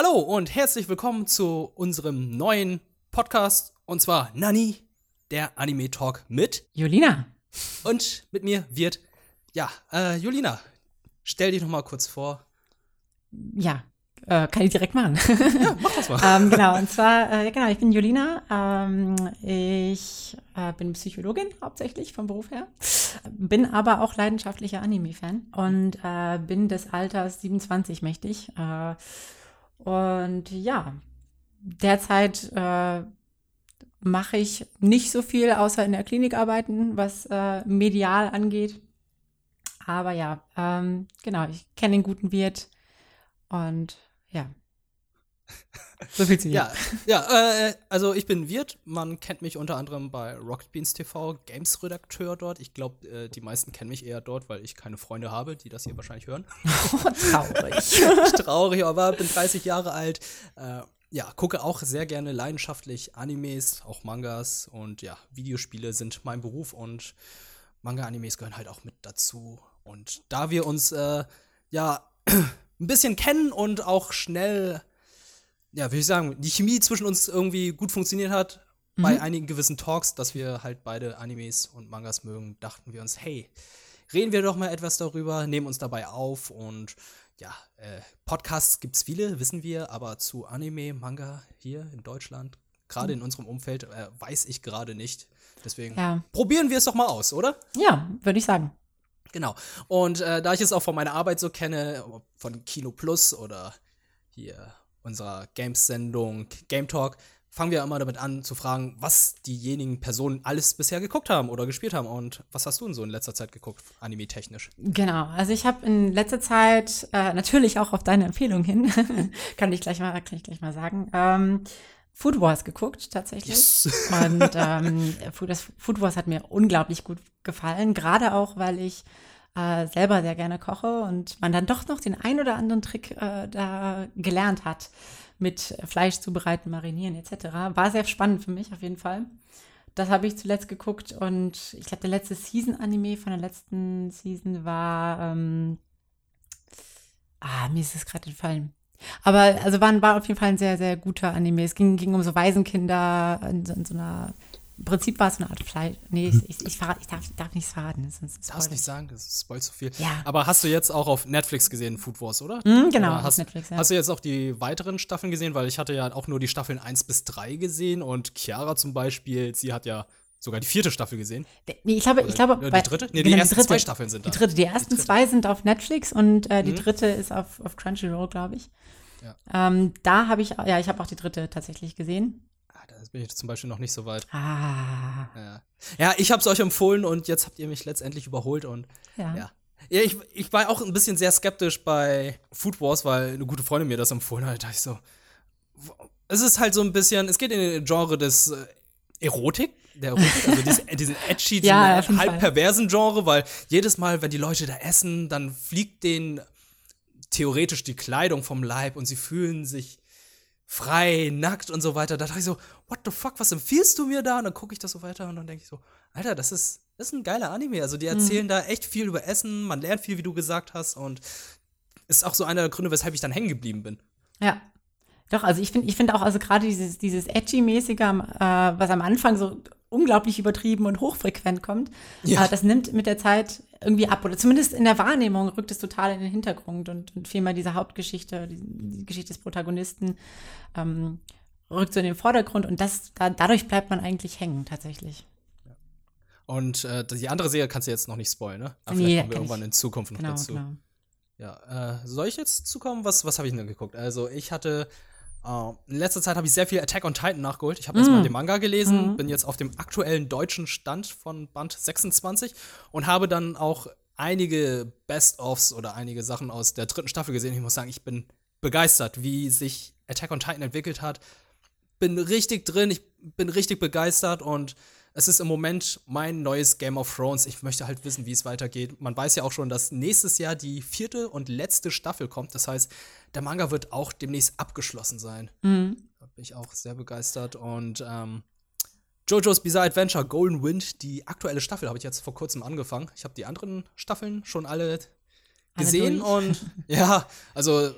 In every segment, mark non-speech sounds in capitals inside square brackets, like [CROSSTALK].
Hallo und herzlich willkommen zu unserem neuen Podcast und zwar Nani, der Anime Talk mit Julina. Und mit mir wird, ja, äh, Julina, stell dich noch mal kurz vor. Ja, äh, kann ich direkt machen. ja, mach das mal. [LAUGHS] ähm, genau, und zwar, äh, genau, ich bin Julina. Ähm, ich äh, bin Psychologin hauptsächlich vom Beruf her, bin aber auch leidenschaftlicher Anime-Fan und äh, bin des Alters 27 mächtig. Und ja, derzeit äh, mache ich nicht so viel, außer in der Klinik arbeiten, was äh, medial angeht. Aber ja, ähm, genau, ich kenne den guten Wirt und ja. So viel zu mir. Ja, ja äh, also ich bin Wirt. Man kennt mich unter anderem bei Rocket Beans TV, Games-Redakteur dort. Ich glaube, äh, die meisten kennen mich eher dort, weil ich keine Freunde habe, die das hier wahrscheinlich hören. [LAUGHS] Oh, traurig. [LAUGHS] traurig, aber bin 30 Jahre alt. Äh, ja, gucke auch sehr gerne leidenschaftlich Animes, auch Mangas und ja, Videospiele sind mein Beruf und Manga-Animes gehören halt auch mit dazu. Und da wir uns äh, ja [CLEARS THROAT] ein bisschen kennen und auch schnell, ja, würde ich sagen, die Chemie zwischen uns irgendwie gut funktioniert hat, mhm. bei einigen gewissen Talks, dass wir halt beide Animes und Mangas mögen, dachten wir uns, hey, reden wir doch mal etwas darüber, nehmen uns dabei auf und ja, äh, Podcasts gibt es viele, wissen wir, aber zu Anime, Manga hier in Deutschland, gerade in unserem Umfeld, äh, weiß ich gerade nicht. Deswegen ja. probieren wir es doch mal aus, oder? Ja, würde ich sagen. Genau. Und äh, da ich es auch von meiner Arbeit so kenne, von Kino Plus oder hier unserer Games-Sendung Game Talk, fangen wir immer damit an zu fragen, was diejenigen Personen alles bisher geguckt haben oder gespielt haben. Und was hast du denn so in letzter Zeit geguckt, anime-technisch? Genau, also ich habe in letzter Zeit äh, natürlich auch auf deine Empfehlung hin, [LAUGHS] kann ich gleich mal, kann ich gleich mal sagen, ähm, Food Wars geguckt, tatsächlich. Yes. [LAUGHS] Und ähm, das Food Wars hat mir unglaublich gut gefallen, gerade auch, weil ich äh, selber sehr gerne koche und man dann doch noch den ein oder anderen Trick äh, da gelernt hat mit Fleisch zubereiten, marinieren etc. War sehr spannend für mich auf jeden Fall. Das habe ich zuletzt geguckt und ich glaube, der letzte Season-Anime von der letzten Season war. Ähm, ah, mir ist es gerade entfallen. Aber also war, war auf jeden Fall ein sehr, sehr guter Anime. Es ging, ging um so Waisenkinder in, in so einer im Prinzip war es eine Art Fleisch. Nee, ich, ich, ich, verrat, ich darf, darf nichts verraten. Das ist Darfst nicht sagen, das spoilt zu viel. Ja. Aber hast du jetzt auch auf Netflix gesehen, Food Wars, oder? Mm, genau, oder hast, auf Netflix, ja. Hast du jetzt auch die weiteren Staffeln gesehen? Weil ich hatte ja auch nur die Staffeln 1 bis 3 gesehen und Chiara zum Beispiel, sie hat ja sogar die vierte Staffel gesehen. Nee, ich glaube, ich glaube die dritte? Nee, die genau, ersten die dritte, zwei Staffeln sind da. Die dritte, die ersten die zwei sind auf Netflix und äh, die mhm. dritte ist auf, auf Crunchyroll, glaube ich. Ja. Ähm, da habe ich, ja, ich habe auch die dritte tatsächlich gesehen. Ah, da bin ich zum Beispiel noch nicht so weit. Ah. Ja, ja ich habe es euch empfohlen und jetzt habt ihr mich letztendlich überholt und ja. ja. Ja, ich, ich war auch ein bisschen sehr skeptisch bei Food Wars, weil eine gute Freundin mir das empfohlen hat. Da dachte ich so, es ist halt so ein bisschen, es geht in den Genre des äh, Erotik, der Erotik, [LAUGHS] also diesen, diesen edgy, ja, halb perversen Genre, weil jedes Mal, wenn die Leute da essen, dann fliegt denen theoretisch die Kleidung vom Leib und sie fühlen sich frei, nackt und so weiter. Da dachte ich so, what the fuck, was empfiehlst du mir da? Und dann gucke ich das so weiter und dann denke ich so, Alter, das ist, das ist ein geiler Anime. Also die mhm. erzählen mhm. da echt viel über Essen, man lernt viel, wie du gesagt hast und ist auch so einer der Gründe, weshalb ich dann hängen geblieben bin. Ja. Doch, also ich finde ich finde auch, also gerade dieses, dieses Edgy-mäßige, äh, was am Anfang so unglaublich übertrieben und hochfrequent kommt, ja. äh, das nimmt mit der Zeit irgendwie ab. Oder zumindest in der Wahrnehmung rückt es total in den Hintergrund und, und vielmehr diese Hauptgeschichte, die, die Geschichte des Protagonisten ähm, rückt so in den Vordergrund und das, da, dadurch bleibt man eigentlich hängen, tatsächlich. Und äh, die andere Serie kannst du jetzt noch nicht spoilen, ne? Aber vielleicht nee, kommen wir irgendwann ich. in Zukunft noch genau, dazu. Genau. Ja, äh, soll ich jetzt zukommen? Was, was habe ich denn geguckt? Also, ich hatte Uh, in letzter Zeit habe ich sehr viel Attack on Titan nachgeholt. Ich habe mm. erstmal den Manga gelesen, mm. bin jetzt auf dem aktuellen deutschen Stand von Band 26 und habe dann auch einige Best-ofs oder einige Sachen aus der dritten Staffel gesehen. Ich muss sagen, ich bin begeistert, wie sich Attack on Titan entwickelt hat. Bin richtig drin, ich bin richtig begeistert und es ist im Moment mein neues Game of Thrones. Ich möchte halt wissen, wie es weitergeht. Man weiß ja auch schon, dass nächstes Jahr die vierte und letzte Staffel kommt. Das heißt, der Manga wird auch demnächst abgeschlossen sein. Mhm. Da bin ich auch sehr begeistert. Und ähm, JoJo's Bizarre Adventure Golden Wind, die aktuelle Staffel, habe ich jetzt vor kurzem angefangen. Ich habe die anderen Staffeln schon alle gesehen alle und [LAUGHS] ja, also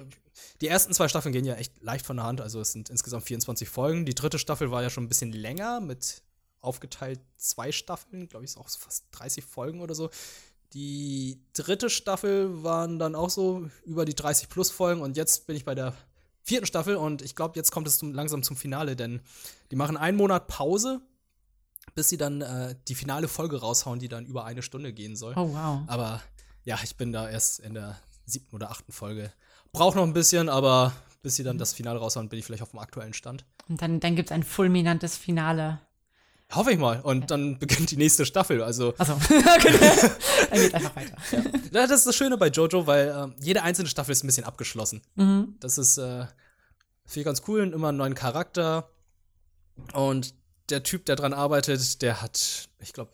die ersten zwei Staffeln gehen ja echt leicht von der Hand. Also es sind insgesamt 24 Folgen. Die dritte Staffel war ja schon ein bisschen länger mit aufgeteilt zwei Staffeln, glaube ich, ist auch fast 30 Folgen oder so. Die dritte Staffel waren dann auch so über die 30 plus Folgen und jetzt bin ich bei der vierten Staffel und ich glaube, jetzt kommt es zum, langsam zum Finale, denn die machen einen Monat Pause, bis sie dann äh, die finale Folge raushauen, die dann über eine Stunde gehen soll. Oh, wow. Aber ja, ich bin da erst in der siebten oder achten Folge. Braucht noch ein bisschen, aber bis sie dann das Finale raushauen, bin ich vielleicht auf dem aktuellen Stand. Und dann, dann gibt es ein fulminantes Finale. Hoffe ich mal. Und dann beginnt die nächste Staffel. Also. Achso, [LAUGHS] okay. dann geht einfach weiter. [LAUGHS] Ja. Das ist das Schöne bei Jojo, weil äh, jede einzelne Staffel ist ein bisschen abgeschlossen. Mhm. Das ist, äh, ich ganz cool und immer einen neuen Charakter. Und der Typ, der dran arbeitet, der hat, ich glaube,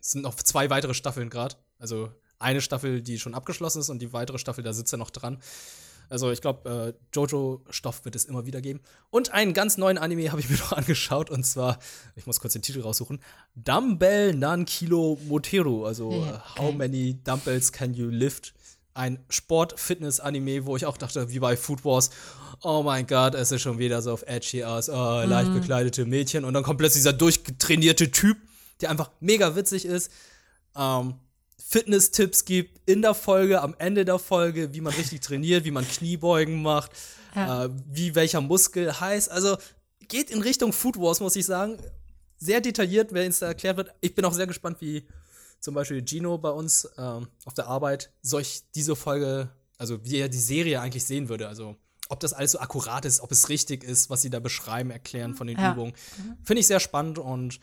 es sind noch zwei weitere Staffeln gerade. Also eine Staffel, die schon abgeschlossen ist und die weitere Staffel, da sitzt er noch dran. Also ich glaube, äh, Jojo-Stoff wird es immer wieder geben. Und einen ganz neuen Anime habe ich mir [LAUGHS] noch angeschaut und zwar, ich muss kurz den Titel raussuchen, Dumbbell Nan Kilo Moteru, also ja, uh, How Many Dumbbells Can You Lift? Ein Sport-Fitness-Anime, wo ich auch dachte, wie bei Food Wars, oh mein Gott, es ist schon wieder so auf edgy aus, oh, leicht mhm. bekleidete Mädchen und dann kommt plötzlich dieser durchgetrainierte Typ, der einfach mega witzig ist. Ähm, Fitness-Tipps gibt in der Folge, am Ende der Folge, wie man richtig trainiert, wie man Kniebeugen macht, ja. äh, wie welcher Muskel heißt. Also geht in Richtung Food Wars, muss ich sagen. Sehr detailliert, wenn es da erklärt wird. Ich bin auch sehr gespannt, wie zum Beispiel Gino bei uns ähm, auf der Arbeit solch diese Folge, also wie er die Serie eigentlich sehen würde. Also ob das alles so akkurat ist, ob es richtig ist, was sie da beschreiben, erklären von den ja. Übungen. Finde ich sehr spannend und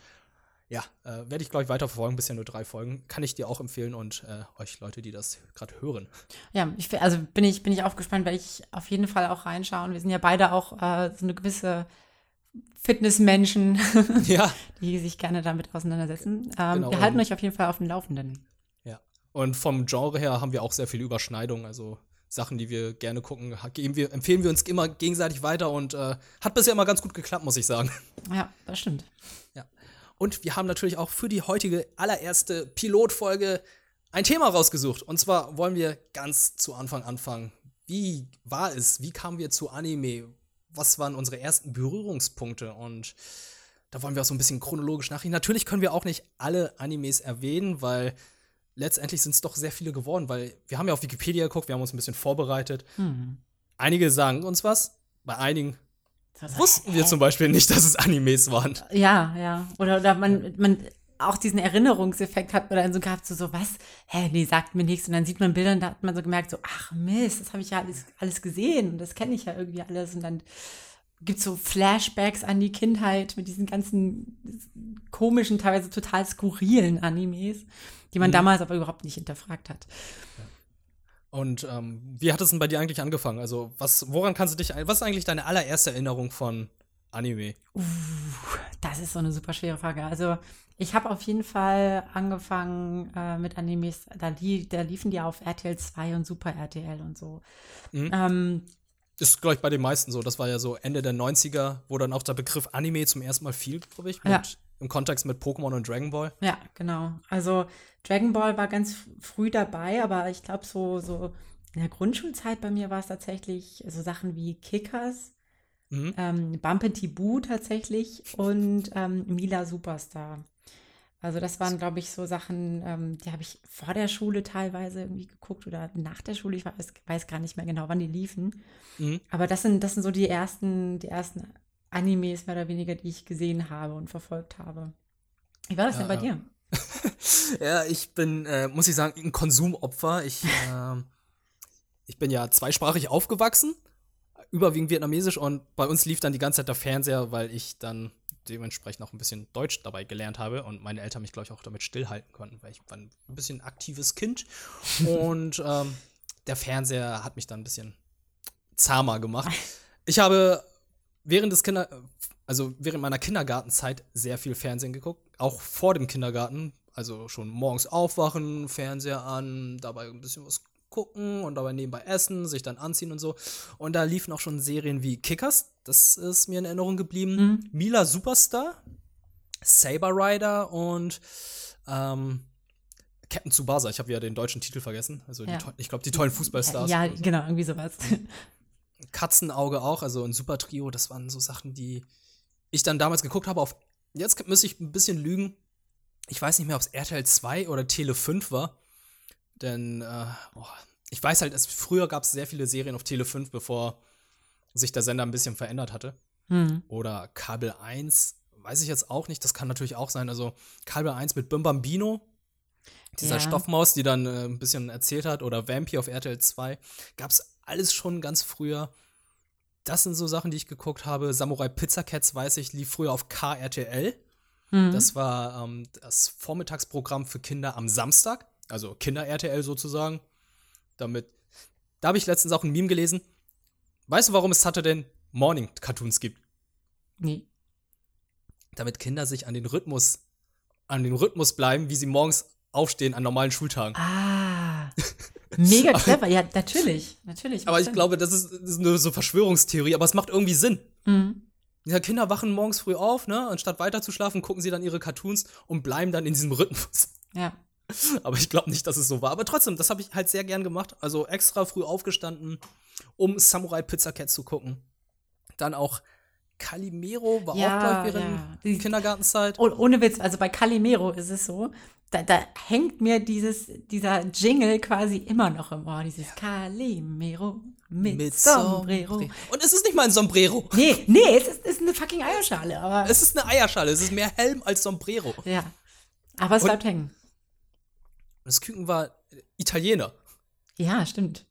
ja, äh, werde ich, glaube ich, weiter verfolgen. Bisher nur drei Folgen. Kann ich dir auch empfehlen und äh, euch Leute, die das gerade hören. Ja, ich, also bin ich, bin ich auch gespannt, werde ich auf jeden Fall auch reinschauen. Wir sind ja beide auch äh, so eine gewisse Fitnessmenschen, [LAUGHS] ja. die sich gerne damit auseinandersetzen. Ähm, genau, wir halten euch auf jeden Fall auf dem Laufenden. Ja. Und vom Genre her haben wir auch sehr viele Überschneidungen. Also Sachen, die wir gerne gucken, geben wir, empfehlen wir uns immer gegenseitig weiter und äh, hat bisher immer ganz gut geklappt, muss ich sagen. Ja, das stimmt. Ja. Und wir haben natürlich auch für die heutige allererste Pilotfolge ein Thema rausgesucht. Und zwar wollen wir ganz zu Anfang anfangen. Wie war es? Wie kamen wir zu Anime? Was waren unsere ersten Berührungspunkte? Und da wollen wir auch so ein bisschen chronologisch nachgehen. Natürlich können wir auch nicht alle Animes erwähnen, weil letztendlich sind es doch sehr viele geworden, weil wir haben ja auf Wikipedia geguckt, wir haben uns ein bisschen vorbereitet. Mhm. Einige sagen uns was, bei einigen Wussten wir zum Beispiel nicht, dass es Animes waren. Ja, ja. Oder, oder man, man auch diesen Erinnerungseffekt hat oder dann so gehabt, so, so was, hä, nee, sagt mir nichts. Und dann sieht man Bilder und da hat man so gemerkt, so, ach Mist, das habe ich ja alles, alles gesehen und das kenne ich ja irgendwie alles. Und dann gibt es so Flashbacks an die Kindheit mit diesen ganzen komischen, teilweise total skurrilen Animes, die man mhm. damals aber überhaupt nicht hinterfragt hat. Ja. Und ähm, wie hat es denn bei dir eigentlich angefangen? Also, was, woran kannst du dich, was ist eigentlich deine allererste Erinnerung von Anime? Uh, das ist so eine super schwere Frage. Also, ich habe auf jeden Fall angefangen äh, mit Animes, da, die, da liefen die auf RTL 2 und Super RTL und so. Mhm. Ähm, ist, glaube ich, bei den meisten so. Das war ja so Ende der 90er, wo dann auch der Begriff Anime zum ersten Mal fiel, glaube ich, mit, ja. Im Kontext mit Pokémon und Dragon Ball. Ja, genau. Also Dragon Ball war ganz früh dabei, aber ich glaube, so, so in der Grundschulzeit bei mir war es tatsächlich so Sachen wie Kickers, mhm. ähm, Bumpety Boo tatsächlich und ähm, Mila Superstar. Also das waren, glaube ich, so Sachen, ähm, die habe ich vor der Schule teilweise irgendwie geguckt oder nach der Schule. Ich weiß, weiß gar nicht mehr genau, wann die liefen. Mhm. Aber das sind, das sind so die ersten, die ersten Animes mehr oder weniger, die ich gesehen habe und verfolgt habe. Wie war das ja, denn bei ja. dir? [LAUGHS] ja, ich bin, äh, muss ich sagen, ein Konsumopfer. Ich, [LAUGHS] äh, ich bin ja zweisprachig aufgewachsen, überwiegend vietnamesisch und bei uns lief dann die ganze Zeit der Fernseher, weil ich dann dementsprechend auch ein bisschen Deutsch dabei gelernt habe und meine Eltern mich, glaube ich, auch damit stillhalten konnten, weil ich war ein bisschen aktives Kind [LAUGHS] und ähm, der Fernseher hat mich dann ein bisschen zahmer gemacht. Ich habe während des Kinder, also während meiner Kindergartenzeit sehr viel Fernsehen geguckt, auch vor dem Kindergarten, also schon morgens aufwachen, Fernseher an, dabei ein bisschen was gucken und dabei nebenbei essen, sich dann anziehen und so. Und da liefen auch schon Serien wie Kickers, das ist mir in Erinnerung geblieben, mhm. Mila Superstar, Saber Rider und ähm, Captain Tsubasa. Ich habe ja den deutschen Titel vergessen. Also ja. ich glaube, die tollen Fußballstars. Ja, genau, irgendwie sowas. Katzenauge auch, also ein Super Trio, das waren so Sachen, die ich dann damals geguckt habe. Auf, jetzt müsste ich ein bisschen lügen. Ich weiß nicht mehr, ob es RTL 2 oder Tele 5 war. Denn äh, oh, ich weiß halt, es, früher gab es sehr viele Serien auf Tele 5, bevor sich der Sender ein bisschen verändert hatte. Mhm. Oder Kabel 1, weiß ich jetzt auch nicht, das kann natürlich auch sein. Also Kabel 1 mit Bim Bambino, dieser ja. Stoffmaus, die dann äh, ein bisschen erzählt hat, oder Vampy auf RTL 2, gab es alles schon ganz früher. Das sind so Sachen, die ich geguckt habe. Samurai Pizza Cats, weiß ich, lief früher auf KRTL. Mhm. Das war ähm, das Vormittagsprogramm für Kinder am Samstag, also Kinder-RTL sozusagen. Damit, da habe ich letztens auch ein Meme gelesen. Weißt du, warum es Saturday Morning Cartoons gibt? Nee. Damit Kinder sich an den Rhythmus, an den Rhythmus bleiben, wie sie morgens aufstehen an normalen Schultagen. Ah. [LAUGHS] Mega clever, ja, natürlich, natürlich. Aber ich Sinn. glaube, das ist, das ist nur so Verschwörungstheorie, aber es macht irgendwie Sinn. Mhm. Ja, Kinder wachen morgens früh auf, ne? Anstatt weiter zu schlafen, gucken sie dann ihre Cartoons und bleiben dann in diesem Rhythmus. Ja. [LAUGHS] Aber ich glaube nicht, dass es so war. Aber trotzdem, das habe ich halt sehr gern gemacht. Also extra früh aufgestanden, um Samurai Pizza Cat zu gucken. Dann auch Calimero war ja, auch, glaube ich, während ja. Kindergartenzeit. Oh, ohne Witz, also bei Calimero ist es so, da, da, hängt mir dieses, dieser Jingle quasi immer noch im Ohr. Dieses ja. Calimero mit, mit Sombrero. Sombrero. Und es ist nicht mal ein Sombrero. Nee, nee, es ist, ist eine fucking Eierschale. Aber es ist eine Eierschale. Es ist mehr Helm als Sombrero. Ja. Aber es bleibt hängen. Das Küken war Italiener. Ja, stimmt.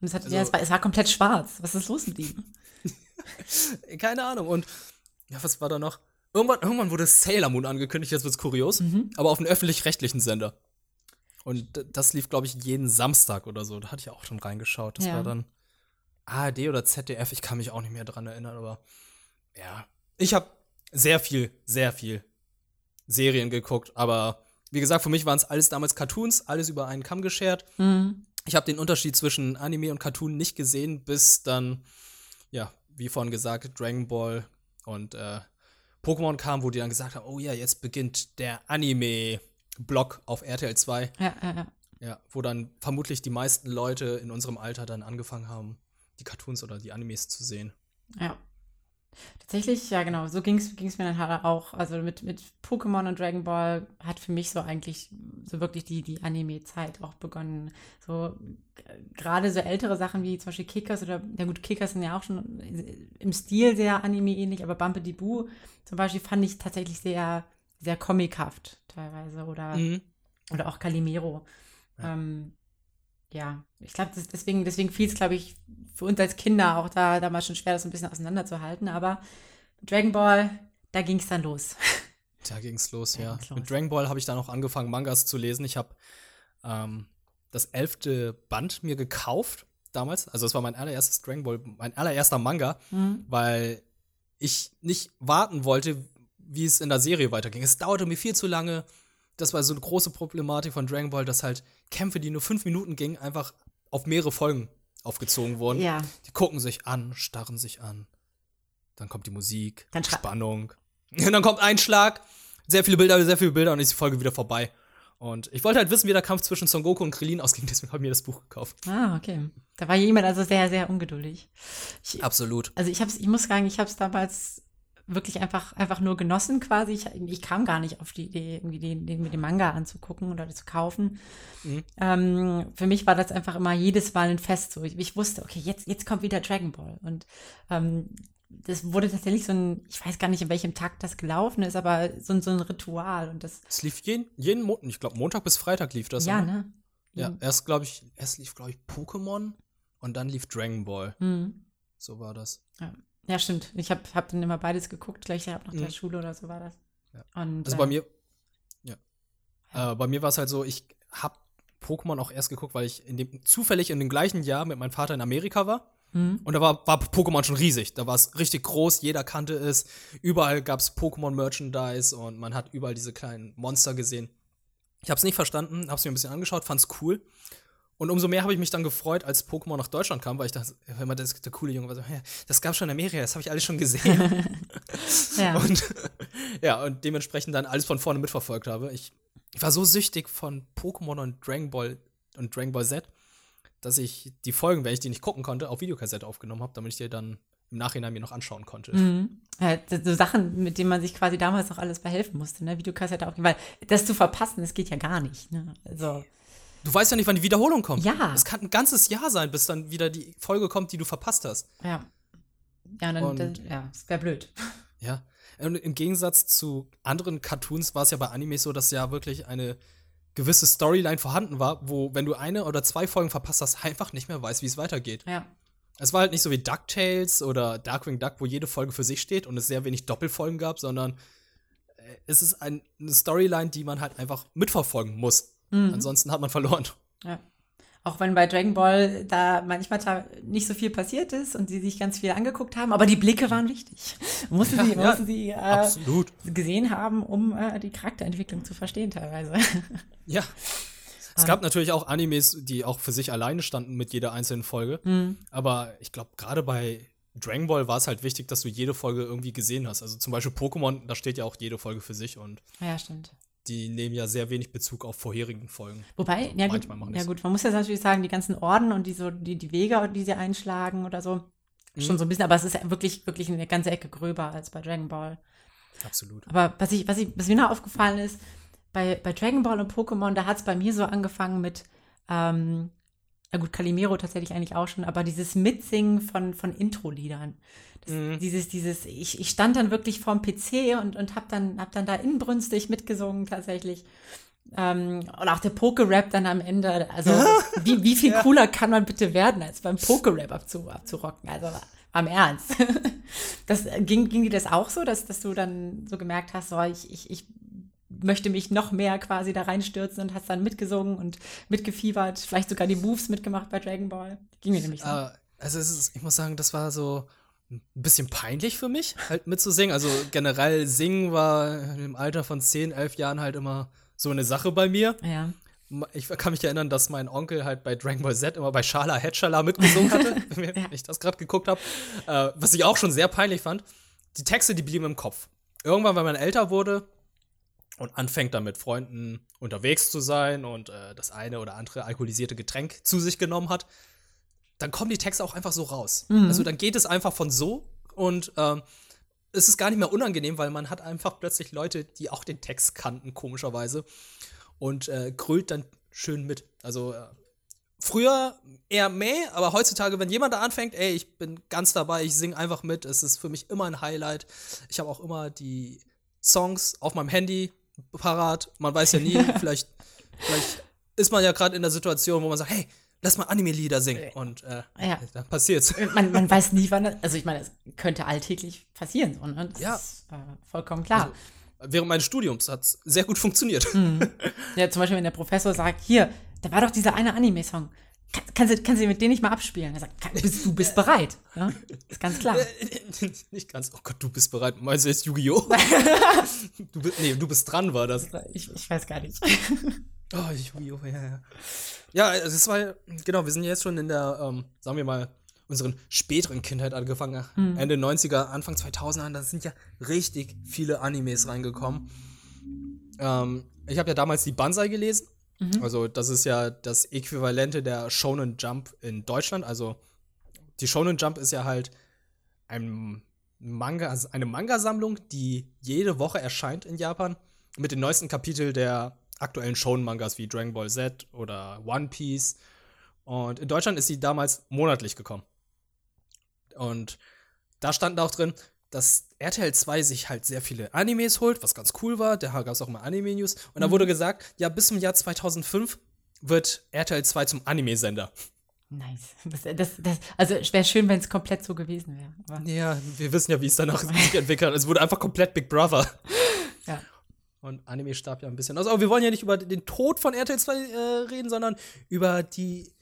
Und es, hat, also, ja, es, war, es war komplett schwarz. Was ist los mit ihm? [LAUGHS] [LAUGHS] Keine Ahnung. Und ja, was war da noch? Irgendwann, irgendwann wurde Sailor Moon angekündigt, jetzt wird's kurios, mhm. aber auf einem öffentlich-rechtlichen Sender. Und das lief, glaube ich, jeden Samstag oder so. Da hatte ich auch schon reingeschaut. Das ja. war dann ARD oder ZDF, ich kann mich auch nicht mehr dran erinnern, aber ja. Ich habe sehr viel, sehr viel Serien geguckt, aber wie gesagt, für mich waren es alles damals Cartoons, alles über einen Kamm geschert. Mhm. Ich habe den Unterschied zwischen Anime und Cartoon nicht gesehen, bis dann, ja, wie vorhin gesagt, Dragon Ball und äh, Pokémon kam, wo die dann gesagt haben, oh ja, jetzt beginnt der Anime-Block auf RTL 2. Ja, ja, ja. Ja, wo dann vermutlich die meisten Leute in unserem Alter dann angefangen haben, die Cartoons oder die Animes zu sehen. Ja. Tatsächlich, ja genau, so ging es mir dann halt auch. Also mit, mit Pokémon und Dragon Ball hat für mich so eigentlich so wirklich die, die Anime-Zeit auch begonnen. So gerade so ältere Sachen wie zum Beispiel Kickers oder, na gut, Kickers sind ja auch schon im Stil sehr Anime-ähnlich, aber Bumpe die Boo zum Beispiel fand ich tatsächlich sehr, sehr comichaft teilweise oder, mhm. oder auch Calimero. Ja. Ähm, ja, ich glaube, deswegen, deswegen fiel es, glaube ich, für uns als Kinder auch da damals schon schwer, das ein bisschen auseinanderzuhalten. Aber Dragon Ball, da ging es dann los. Da ging es los, da ja. Los. Mit Dragon Ball habe ich dann auch angefangen, Mangas zu lesen. Ich habe ähm, das elfte Band mir gekauft damals. Also, es war mein allererstes Dragon Ball, mein allererster Manga, mhm. weil ich nicht warten wollte, wie es in der Serie weiterging. Es dauerte mir viel zu lange das war so eine große Problematik von Dragon Ball, dass halt Kämpfe, die nur fünf Minuten gingen, einfach auf mehrere Folgen aufgezogen wurden. Ja. Die gucken sich an, starren sich an. Dann kommt die Musik, dann Spannung. Und [LAUGHS] dann kommt ein Schlag, sehr viele Bilder, sehr viele Bilder und ist die Folge wieder vorbei. Und ich wollte halt wissen, wie der Kampf zwischen Son Goku und Krillin ausging, [LAUGHS] deswegen habe ich mir das Buch gekauft. Ah, okay. Da war jemand also sehr, sehr ungeduldig. Ich, Absolut. Also ich, hab's, ich muss sagen, ich habe es damals wirklich einfach, einfach nur genossen quasi. Ich, ich kam gar nicht auf die Idee, irgendwie den, den, den Manga anzugucken oder zu kaufen. Mhm. Ähm, für mich war das einfach immer jedes Mal ein Fest. So. Ich, ich wusste, okay, jetzt, jetzt kommt wieder Dragon Ball. Und ähm, das wurde tatsächlich so ein, ich weiß gar nicht, in welchem Takt das gelaufen ist, aber so, ein, so ein Ritual. Und das es lief jeden, jeden Montag, ich glaube, Montag bis Freitag lief das. Ja, ne? Ja, erst, glaube ich, erst lief, glaube ich, Pokémon und dann lief Dragon Ball. Mhm. So war das. Ja. Ja, stimmt. Ich habe hab dann immer beides geguckt, gleich nach der mhm. Schule oder so war das. Ja. Und, also bei äh, mir, ja. ja. Äh, bei mir war es halt so, ich habe Pokémon auch erst geguckt, weil ich in dem, zufällig in dem gleichen Jahr mit meinem Vater in Amerika war. Mhm. Und da war, war Pokémon schon riesig. Da war es richtig groß, jeder kannte es. Überall gab es Pokémon-Merchandise und man hat überall diese kleinen Monster gesehen. Ich habe es nicht verstanden, habe es mir ein bisschen angeschaut, fand es cool. Und umso mehr habe ich mich dann gefreut, als Pokémon nach Deutschland kam, weil ich dachte, wenn man das der coole Junge war, so, ja, das gab schon in Amerika, das habe ich alles schon gesehen. [LAUGHS] ja. Und [LAUGHS] ja, und dementsprechend dann alles von vorne mitverfolgt habe. Ich, ich war so süchtig von Pokémon und Dragon Ball und Dragon Ball Z, dass ich die Folgen, wenn ich die nicht gucken konnte, auf Videokassette aufgenommen habe, damit ich die dann im Nachhinein mir noch anschauen konnte. Mhm. Ja, so Sachen, mit denen man sich quasi damals noch alles behelfen musste, ne? Videokassette aufnehmen, weil das zu verpassen, das geht ja gar nicht. Ne? Also. Du weißt ja nicht, wann die Wiederholung kommt. Ja. Es kann ein ganzes Jahr sein, bis dann wieder die Folge kommt, die du verpasst hast. Ja. Ja, dann, Und, dann ja, das wäre blöd. [LAUGHS] Ja. Und im Gegensatz zu anderen Cartoons war es ja bei Anime so, dass ja wirklich eine gewisse Storyline vorhanden war, wo, wenn du eine oder zwei Folgen verpasst hast, einfach nicht mehr weißt, wie es weitergeht. Ja. Es war halt nicht so wie DuckTales oder Darkwing Duck, wo jede Folge für sich steht und es sehr wenig Doppelfolgen gab, sondern äh, es ist ein, eine Storyline, die man halt einfach mitverfolgen muss. Mhm. Ansonsten hat man verloren. Ja. Auch wenn bei Dragon Ball da manchmal nicht so viel passiert ist und sie sich ganz viel angeguckt haben, aber die Blicke waren wichtig. [LAUGHS] Mussten sie, ja, mussten sie äh, gesehen haben, um äh, die Charakterentwicklung zu verstehen teilweise. [LAUGHS] Ja. Es gab natürlich auch Animes, die auch für sich alleine standen mit jeder einzelnen Folge. Mhm. Aber ich glaube, gerade bei Dragon Ball war es halt wichtig, dass du jede Folge irgendwie gesehen hast. Also zum Beispiel Pokémon, da steht ja auch jede Folge für sich und. Ja, stimmt. Die nehmen ja sehr wenig Bezug auf vorherigen Folgen. Wobei, ja gut, ja gut, man muss ja natürlich sagen, die ganzen Orden und die, so, die, die Wege, die sie einschlagen oder so, mhm. schon so ein bisschen, aber es ist ja wirklich, wirklich eine ganze Ecke gröber als bei Dragon Ball. Absolut. Aber was, ich, was, ich, was mir noch aufgefallen ist, bei, bei Dragon Ball und Pokémon, da hat es bei mir so angefangen mit, ähm, na gut, Calimero tatsächlich eigentlich auch schon, aber dieses Mitsingen von, von Intro-Liedern. Mhm. Dieses, dieses, ich, ich stand dann wirklich vorm PC und, und hab dann, hab dann da inbrünstig mitgesungen tatsächlich. Ähm, und auch der Poke-Rap dann am Ende, also wie, wie viel [LAUGHS] cooler kann man bitte werden, als beim Poke-Rap abzu, abzurocken? Also am Ernst. [LAUGHS] Das, ging, ging dir das auch so, dass, dass du dann so gemerkt hast, so, ich, ich, ich möchte mich noch mehr quasi da reinstürzen und hast dann mitgesungen und mitgefiebert, vielleicht sogar die Moves mitgemacht bei Dragon Ball. Ging mir nämlich so. Uh, also ist, ich muss sagen, das war so ein bisschen peinlich für mich, halt mitzusingen. Also generell singen war im Alter von 10, 11 Jahren halt immer so eine Sache bei mir. Ja. Ich kann mich erinnern, dass mein Onkel halt bei Dragon Ball Z immer bei Shala Hedschala mitgesungen hatte, [LAUGHS] wenn ja. ich das gerade geguckt habe. Äh, was ich auch schon sehr peinlich fand. Die Texte, die blieben im Kopf. Irgendwann, wenn man älter wurde, und anfängt dann mit Freunden unterwegs zu sein und äh, das eine oder andere alkoholisierte Getränk zu sich genommen hat, dann kommen die Texte auch einfach so raus. Mhm. Also dann geht es einfach von so und ähm, es ist gar nicht mehr unangenehm, weil man hat einfach plötzlich Leute, die auch den Text kannten, komischerweise, und äh, grüllt dann schön mit. Also äh, früher eher meh, aber heutzutage, wenn jemand da anfängt, ey, ich bin ganz dabei, ich singe einfach mit, es ist für mich immer ein Highlight. Ich habe auch immer die Songs auf meinem Handy, parat. Man weiß ja nie, [LAUGHS] vielleicht, vielleicht ist man ja gerade in der Situation, wo man sagt, hey, lass mal Anime-Lieder singen. Und äh, ja. dann passiert's. Man, man weiß nie, wann, also ich meine, es könnte alltäglich passieren. So, ne? Das ja. ist äh, vollkommen klar. Also, während meines Studiums hat es sehr gut funktioniert. Mhm. [LAUGHS] Ja, zum Beispiel, wenn der Professor sagt, hier, da war doch dieser eine Anime-Song. Kann, kannst, du, kannst du mit denen nicht mal abspielen? Er sagt, bist, du bist bereit. Ja? Ist ganz klar. [LAUGHS] nicht ganz. Oh Gott, du bist bereit. Meinst du jetzt Yu-Gi-Oh? [LAUGHS] du, nee, du bist dran, war das. Ich, ich weiß gar nicht. [LAUGHS] oh, Yu-Gi-Oh, ja, ja. Ja, also es war, genau, wir sind jetzt schon in der, ähm, sagen wir mal, unseren späteren Kindheit angefangen. Mhm. Ende 90er, Anfang 2000er, da sind ja richtig viele Animes reingekommen. Ähm, ich habe ja damals die Banzai gelesen. Mhm. Also, das ist ja das Äquivalente der Shonen Jump in Deutschland. Also, die Shonen Jump ist ja halt ein Manga, also eine Manga-Sammlung, die jede Woche erscheint in Japan mit den neuesten Kapiteln der aktuellen Shonen-Mangas wie Dragon Ball Z oder One Piece. Und in Deutschland ist sie damals monatlich gekommen. Und da stand auch drin, dass RTL 2 sich halt sehr viele Animes holt, was ganz cool war. Da gab es auch mal Anime-News. Und mhm. da wurde gesagt, ja, bis zum Jahr 2005 wird RTL 2 zum Anime-Sender. Nice. Das, das, das, also wäre schön, wenn es komplett so gewesen wäre. Ja, wir wissen ja, wie es danach [LAUGHS] sich entwickelt hat. Es wurde einfach komplett Big Brother. Ja. Und Anime starb ja ein bisschen aus. Aber wir wollen ja nicht über den Tod von RTL 2 äh, reden, sondern über die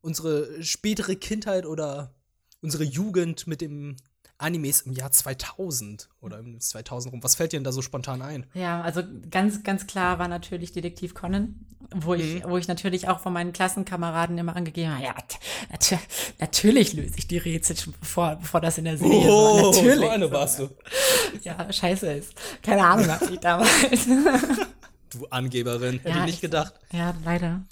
unsere spätere Kindheit oder unsere Jugend mit dem Animes im Jahr 2000 oder im 2000 rum. Was fällt dir denn da so spontan ein? Ja, also ganz, ganz klar war natürlich Detektiv Conan, wo ich, mhm. wo ich natürlich auch von meinen Klassenkameraden immer angegeben habe, ja, nat natürlich löse ich die Rätsel schon bevor, bevor das in der Serie oh, war. Natürlich. So eine warst du. Ja, scheiße ist. Keine Ahnung, was ich damals. du Angeberin, hätte ja, ich nicht gedacht. Ja, leider.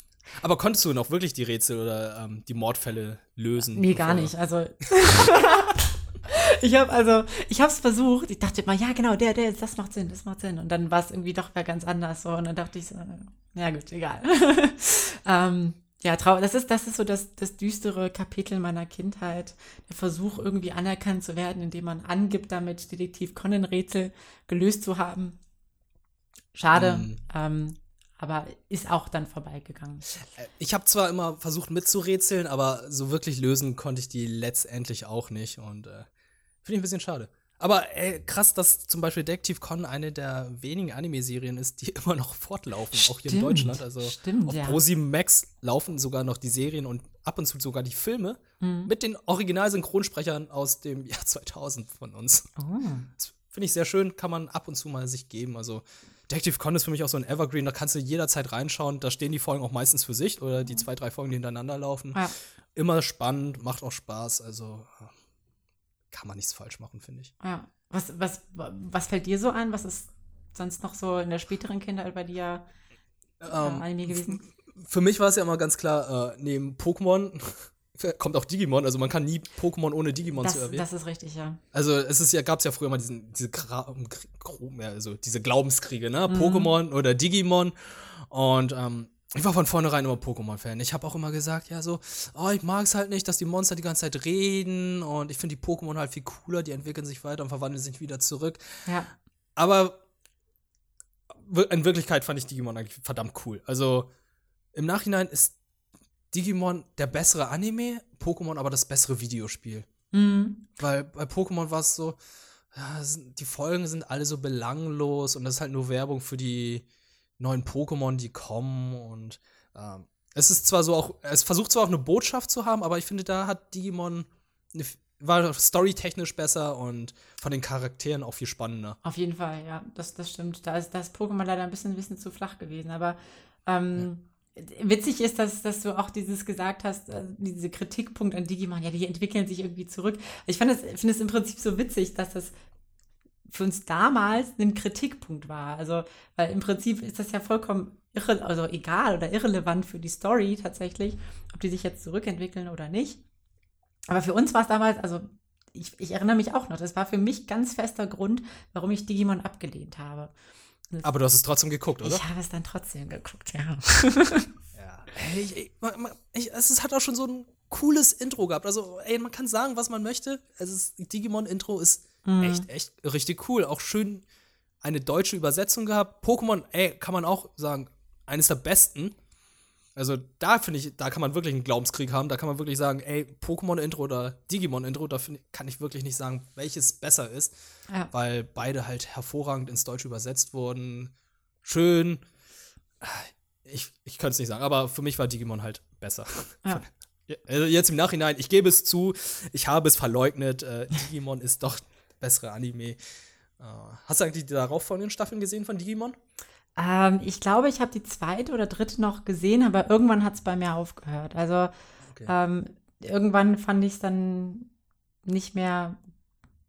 Aber konntest du noch wirklich die Rätsel oder ähm, die Mordfälle lösen? Nee, gar nicht. Also [LAUGHS] [LAUGHS] ich habe also, ich habe es versucht. Ich dachte immer, ja genau, der, der, das macht Sinn, das macht Sinn. Und dann war es irgendwie doch ganz anders so. Und dann dachte ich so, ja gut, egal. [LAUGHS] ähm, ja, traurig. Das ist, das ist so das, das düstere Kapitel meiner Kindheit. Der Versuch, irgendwie anerkannt zu werden, indem man angibt, damit Detektiv Conan-Rätsel gelöst zu haben. Schade. Um. Ähm, aber ist auch dann vorbeigegangen. Äh, ich habe zwar immer versucht mitzurätseln, aber so wirklich lösen konnte ich die letztendlich auch nicht und äh, finde ich ein bisschen schade. Aber ey, krass, dass zum Beispiel Detective Con eine der wenigen Anime-Serien ist, die [LAUGHS] immer noch fortlaufen, stimmt, auch hier in Deutschland. Also stimmt, auf ja. Pro7 Max laufen sogar noch die Serien und ab und zu sogar die Filme mhm. mit den Originalsynchronsprechern aus dem [LAUGHS] Jahr 2000 von uns. Oh. Das finde ich sehr schön, kann man ab und zu mal sich geben. Also Detective Con ist für mich auch so ein Evergreen, da kannst du jederzeit reinschauen. Da stehen die Folgen auch meistens für sich oder die zwei, drei Folgen, die hintereinander laufen. Ja. Immer spannend, macht auch Spaß. Also kann man nichts falsch machen, finde ich. Ja. Was, was, was fällt dir so ein? Was ist sonst noch so in der späteren Kindheit bei dir äh, ähm, Anime gewesen? Für mich war es ja immer ganz klar, äh, neben Pokémon [LAUGHS] kommt auch Digimon, also man kann nie Pokémon ohne Digimon das, zu erwähnen. Das ist richtig, ja. Also es ist ja, gab es ja früher mal diesen, diese, also diese Glaubenskriege, ne? Mhm. Pokémon oder Digimon. Und ähm, ich war von vornherein immer Pokémon-Fan. Ich habe auch immer gesagt, ja, so, oh, ich mag es halt nicht, dass die Monster die ganze Zeit reden und ich finde die Pokémon halt viel cooler, die entwickeln sich weiter und verwandeln sich wieder zurück. Ja. Aber in Wirklichkeit fand ich Digimon eigentlich verdammt cool. Also im Nachhinein ist Digimon der bessere Anime, Pokémon aber das bessere Videospiel. Mhm. Weil bei Pokémon war es so, ja, die Folgen sind alle so belanglos und das ist halt nur Werbung für die neuen Pokémon, die kommen und ähm, es ist zwar so auch, es versucht zwar auch eine Botschaft zu haben, aber ich finde, da hat Digimon eine, war storytechnisch besser und von den Charakteren auch viel spannender. Auf jeden Fall, ja, das, das stimmt. Da ist das Pokémon leider ein bisschen, ein bisschen zu flach gewesen, aber ähm, ja. witzig ist, dass, dass du auch dieses gesagt hast, äh, diese Kritikpunkt an Digimon, ja, die entwickeln sich irgendwie zurück. Ich finde es find im Prinzip so witzig, dass das für uns damals ein Kritikpunkt war. Also, weil im Prinzip ist das ja vollkommen irre, also egal oder irrelevant für die Story tatsächlich, ob die sich jetzt zurückentwickeln oder nicht. Aber für uns war es damals, also ich, ich, erinnere mich auch noch, das war für mich ganz fester Grund, warum ich Digimon abgelehnt habe. Das Aber du hast es trotzdem geguckt, oder? Ich habe es dann trotzdem geguckt, ja. [LAUGHS] ja. Hey, ich, ich, es hat auch schon so ein cooles Intro gehabt. Also, ey, man kann sagen, was man möchte. Also, das Digimon-Intro ist Mhm. Echt, echt richtig cool. Auch schön eine deutsche Übersetzung gehabt. Pokémon, ey, kann man auch sagen, eines der besten. Also da finde ich, da kann man wirklich einen Glaubenskrieg haben. Da kann man wirklich sagen, ey, Pokémon-Intro oder Digimon-Intro, da find, kann ich wirklich nicht sagen, welches besser ist. Ja. Weil beide halt hervorragend ins Deutsche übersetzt wurden. Schön. Ich, ich könnte es nicht sagen, aber für mich war Digimon halt besser. Ja. [LAUGHS] Also jetzt im Nachhinein, ich gebe es zu, ich habe es verleugnet. Äh, Digimon ist doch bessere Anime. Uh, hast du eigentlich die darauffolgenden Staffeln gesehen von Digimon? Ähm, ich glaube, ich habe die zweite oder dritte noch gesehen, aber irgendwann hat es bei mir aufgehört. Also okay. ähm, irgendwann fand ich es dann nicht mehr.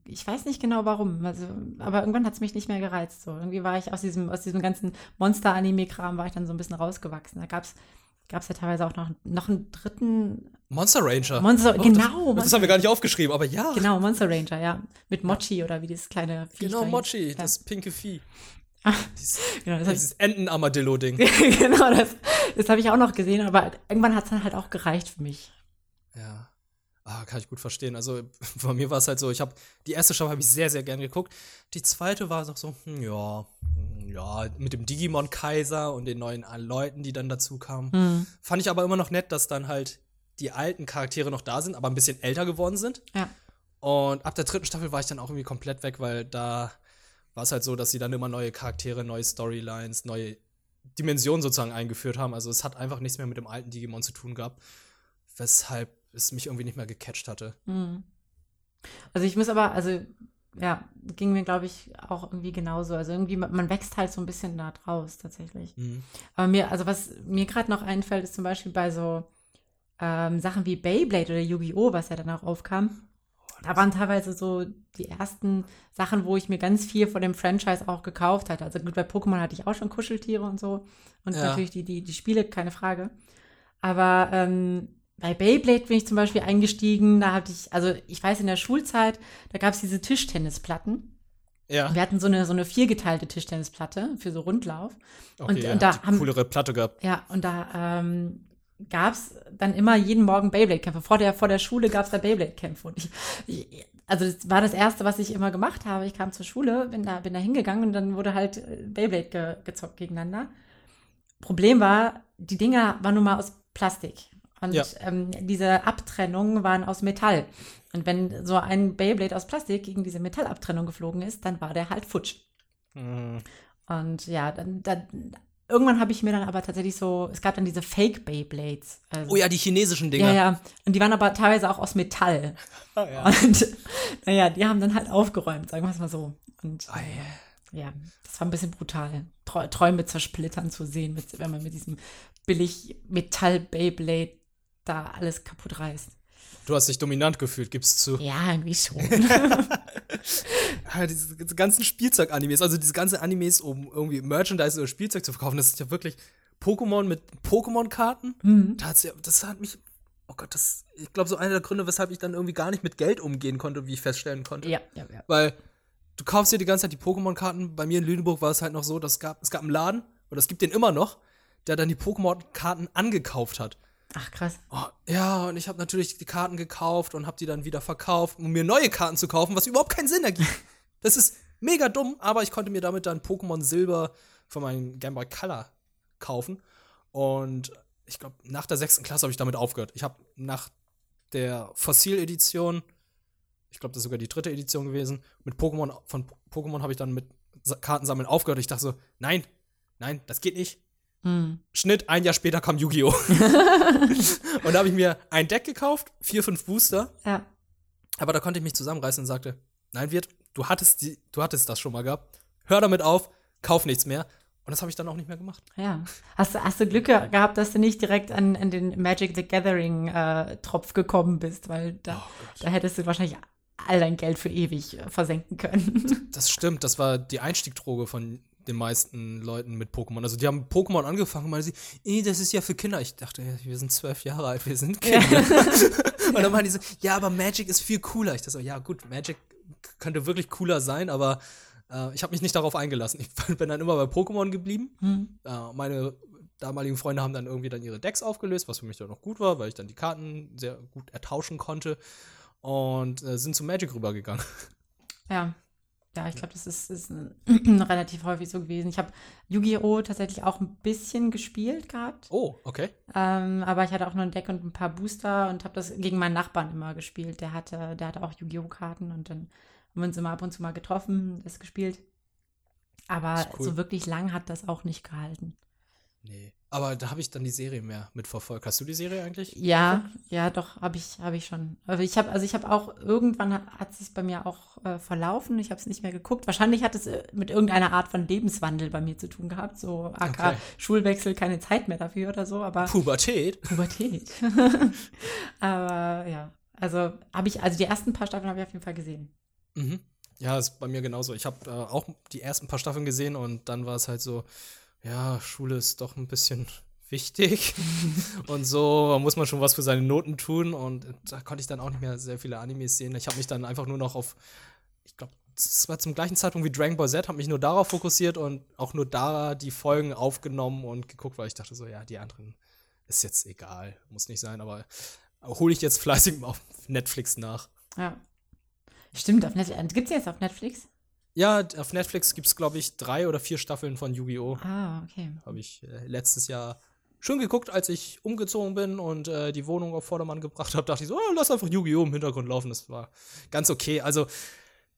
Ich weiß nicht genau warum, also, aber irgendwann hat es mich nicht mehr gereizt. So. Irgendwie war ich aus diesem, aus diesem ganzen Monster-Anime-Kram war ich dann so ein bisschen rausgewachsen. Da gab es gab es ja teilweise auch noch, noch einen dritten. Monster Ranger. Monster, oh, genau. Das, das, haben wir gar nicht aufgeschrieben, aber ja. Genau, Monster Ranger, ja. Mit Mochi oder wie dieses kleine Vieh. Genau, Mochi, ja. das pinke Vieh. Ah, dieses, genau, das dieses Enten-Armadillo-Ding. [LAUGHS] genau, das, das habe ich auch noch gesehen, aber irgendwann hat es dann halt auch gereicht für mich. Ja. Ah, kann ich gut verstehen. Also [LAUGHS] bei mir war es halt so, ich habe die erste Staffel habe ich sehr, sehr gern geguckt. Die zweite war noch so, hm, ja, hm, ja, mit dem Digimon-Kaiser und den neuen Leuten, die dann dazu kamen. Mhm. Fand ich aber immer noch nett, dass dann halt die alten Charaktere noch da sind, aber ein bisschen älter geworden sind. Ja. Und ab der dritten Staffel war ich dann auch irgendwie komplett weg, weil da war es halt so, dass sie dann immer neue Charaktere, neue Storylines, neue Dimensionen sozusagen eingeführt haben. Also es hat einfach nichts mehr mit dem alten Digimon zu tun gehabt. Weshalb es mich irgendwie nicht mehr gecatcht hatte. Mhm. Also ich muss aber, also ja, ging mir, glaube ich, auch irgendwie genauso. Also irgendwie, man wächst halt so ein bisschen da draus tatsächlich. Mhm. Aber mir, also was mir gerade noch einfällt, ist zum Beispiel bei so ähm, Sachen wie Beyblade oder Yu-Gi-Oh!, was ja dann auch aufkam. Da waren teilweise so die ersten Sachen, wo ich mir ganz viel von dem Franchise auch gekauft hatte. Also gut, bei Pokémon hatte ich auch schon Kuscheltiere und so. Und ja. natürlich die, die, die Spiele, keine Frage. Aber ähm, bei Beyblade bin ich zum Beispiel eingestiegen. Da hatte ich, also ich weiß, in der Schulzeit, da gab es diese Tischtennisplatten. Ja. Wir hatten so eine, so eine viergeteilte Tischtennisplatte für so Rundlauf. Okay, und, ja, und da haben coolere Platte gehabt. Ja, und da ähm, gab es dann immer jeden Morgen Beyblade-Kämpfe. Vor der, vor der Schule gab es da Beyblade-Kämpfe. Und ich, ich, also das war das Erste, was ich immer gemacht habe. Ich kam zur Schule, bin da, bin da hingegangen und dann wurde halt äh, Beyblade ge, gezockt gegeneinander. Problem war, die Dinger waren nun mal aus Plastik. Und ja. ähm, diese Abtrennungen waren aus Metall. Und wenn so ein Beyblade aus Plastik gegen diese Metallabtrennung geflogen ist, dann war der halt futsch. Mhm. Und ja, dann, dann irgendwann habe ich mir dann aber tatsächlich so, es gab dann diese Fake Beyblades. Also, oh ja, die chinesischen Dinger. Ja, ja. Und die waren aber teilweise auch aus Metall. Oh, [LAUGHS] ja. Und [LAUGHS] naja, die haben dann halt aufgeräumt, sagen wir es mal so. Und oh, yeah. ja, das war ein bisschen brutal. Träume zersplittern zu sehen, wenn man mit diesem billig Metall Beyblade da alles kaputt reißt. Du hast dich dominant gefühlt, gibst zu. Ja, irgendwie schon. [LAUGHS] ja, diese, diese ganzen Spielzeug-Animes, also diese ganzen Animes, um irgendwie Merchandise oder Spielzeug zu verkaufen, das ist ja wirklich Pokémon mit Pokémon-Karten. Mhm. Das, das hat mich, oh Gott, das, ich glaube, so einer der Gründe, weshalb ich dann irgendwie gar nicht mit Geld umgehen konnte, wie ich feststellen konnte. Ja, ja, ja. Weil du kaufst dir die ganze Zeit die Pokémon-Karten. Bei mir in Lüneburg war es halt noch so, dass es gab, es gab einen Laden, oder es gibt den immer noch, der dann die Pokémon-Karten angekauft hat. Ach krass. Oh, ja, und ich habe natürlich die Karten gekauft und habe die dann wieder verkauft, um mir neue Karten zu kaufen, was überhaupt keinen Sinn ergibt. [LAUGHS] das ist mega dumm, aber ich konnte mir damit dann Pokémon Silber von meinem Game Boy Color kaufen. Und ich glaube, nach der sechsten Klasse habe ich damit aufgehört. Ich habe nach der Fossil-Edition, ich glaube, das ist sogar die dritte Edition gewesen, mit Pokémon, von Pokémon habe ich dann mit Kartensammeln aufgehört. Ich dachte so, nein, nein, das geht nicht. Mhm. Schnitt, ein Jahr später kam Yu-Gi-Oh! [LAUGHS] [LAUGHS] und da habe ich mir ein Deck gekauft, vier, fünf Booster. Ja. Aber da konnte ich mich zusammenreißen und sagte, nein, Wirt, du hattest, die, du hattest das schon mal gehabt. Hör damit auf, kauf nichts mehr. Und das habe ich dann auch nicht mehr gemacht. Ja. Hast, hast du Glück gehabt, dass du nicht direkt an, an den Magic the Gathering-Tropf äh, gekommen bist, weil da, oh da hättest du wahrscheinlich all dein Geld für ewig äh, versenken können. Das stimmt, das war die Einstiegdroge von den meisten Leuten mit Pokémon. Also die haben Pokémon angefangen und meinen sie, das ist ja für Kinder. Ich dachte, wir sind zwölf Jahre alt, wir sind Kinder. Ja. [LAUGHS] [LAUGHS] und dann meinen die so, ja, aber Magic ist viel cooler. Ich dachte so, ja gut, Magic könnte wirklich cooler sein, aber äh, ich habe mich nicht darauf eingelassen. Ich [LAUGHS] bin dann immer bei Pokémon geblieben. Mhm. Äh, meine damaligen Freunde haben dann irgendwie dann ihre Decks aufgelöst, was für mich dann noch gut war, weil ich dann die Karten sehr gut ertauschen konnte und äh, sind zu Magic rübergegangen. Ja, ja, ich glaube, das ist, ist [CLEARS THROAT] relativ häufig so gewesen. Ich habe Yu-Gi-Oh! tatsächlich auch ein bisschen gespielt gehabt. Oh, okay. Ähm, aber ich hatte auch nur ein Deck und ein paar Booster und habe das gegen meinen Nachbarn immer gespielt. Der hatte, der hatte auch Yu-Gi-Oh! Karten und dann haben wir uns immer ab und zu mal getroffen, das gespielt. Aber cool. so wirklich lang hat das auch nicht gehalten. Nee. Aber da habe ich dann die Serie mehr mitverfolgt. Hast du die Serie eigentlich? Ja, ja, doch, habe ich, hab ich schon. Aber ich habe, also ich habe auch, irgendwann hat es sich bei mir auch äh, verlaufen. Ich habe es nicht mehr geguckt. Wahrscheinlich hat es äh, mit irgendeiner Art von Lebenswandel bei mir zu tun gehabt. So AK okay. Schulwechsel, keine Zeit mehr dafür oder so. Aber Pubertät. Pubertät. [LAUGHS] aber ja, also habe ich, also die ersten paar Staffeln habe ich auf jeden Fall gesehen. Mhm. Ja, ist bei mir genauso. Ich habe äh, auch die ersten paar Staffeln gesehen und dann war es halt so, ja, Schule ist doch ein bisschen [LAUGHS] wichtig und so muss man schon was für seine Noten tun und da konnte ich dann auch nicht mehr sehr viele Animes sehen. Ich habe mich dann einfach nur noch auf, ich glaube, es war zum gleichen Zeitpunkt wie Dragon Ball Z, habe mich nur darauf fokussiert und auch nur da die Folgen aufgenommen und geguckt, weil ich dachte so, ja, die anderen ist jetzt egal, muss nicht sein, aber hole ich jetzt fleißig auf Netflix nach. Ja. Stimmt, auf Netflix. Gibt es jetzt auf Netflix? Ja, auf Netflix gibt es, glaube ich, drei oder vier Staffeln von Yu-Gi-Oh! Ah, okay. Habe ich äh, letztes Jahr schon geguckt, als ich umgezogen bin und äh, die Wohnung auf Vordermann gebracht habe. Dachte ich so, oh, lass einfach Yu-Gi-Oh! im Hintergrund laufen. Das war ganz okay. Also,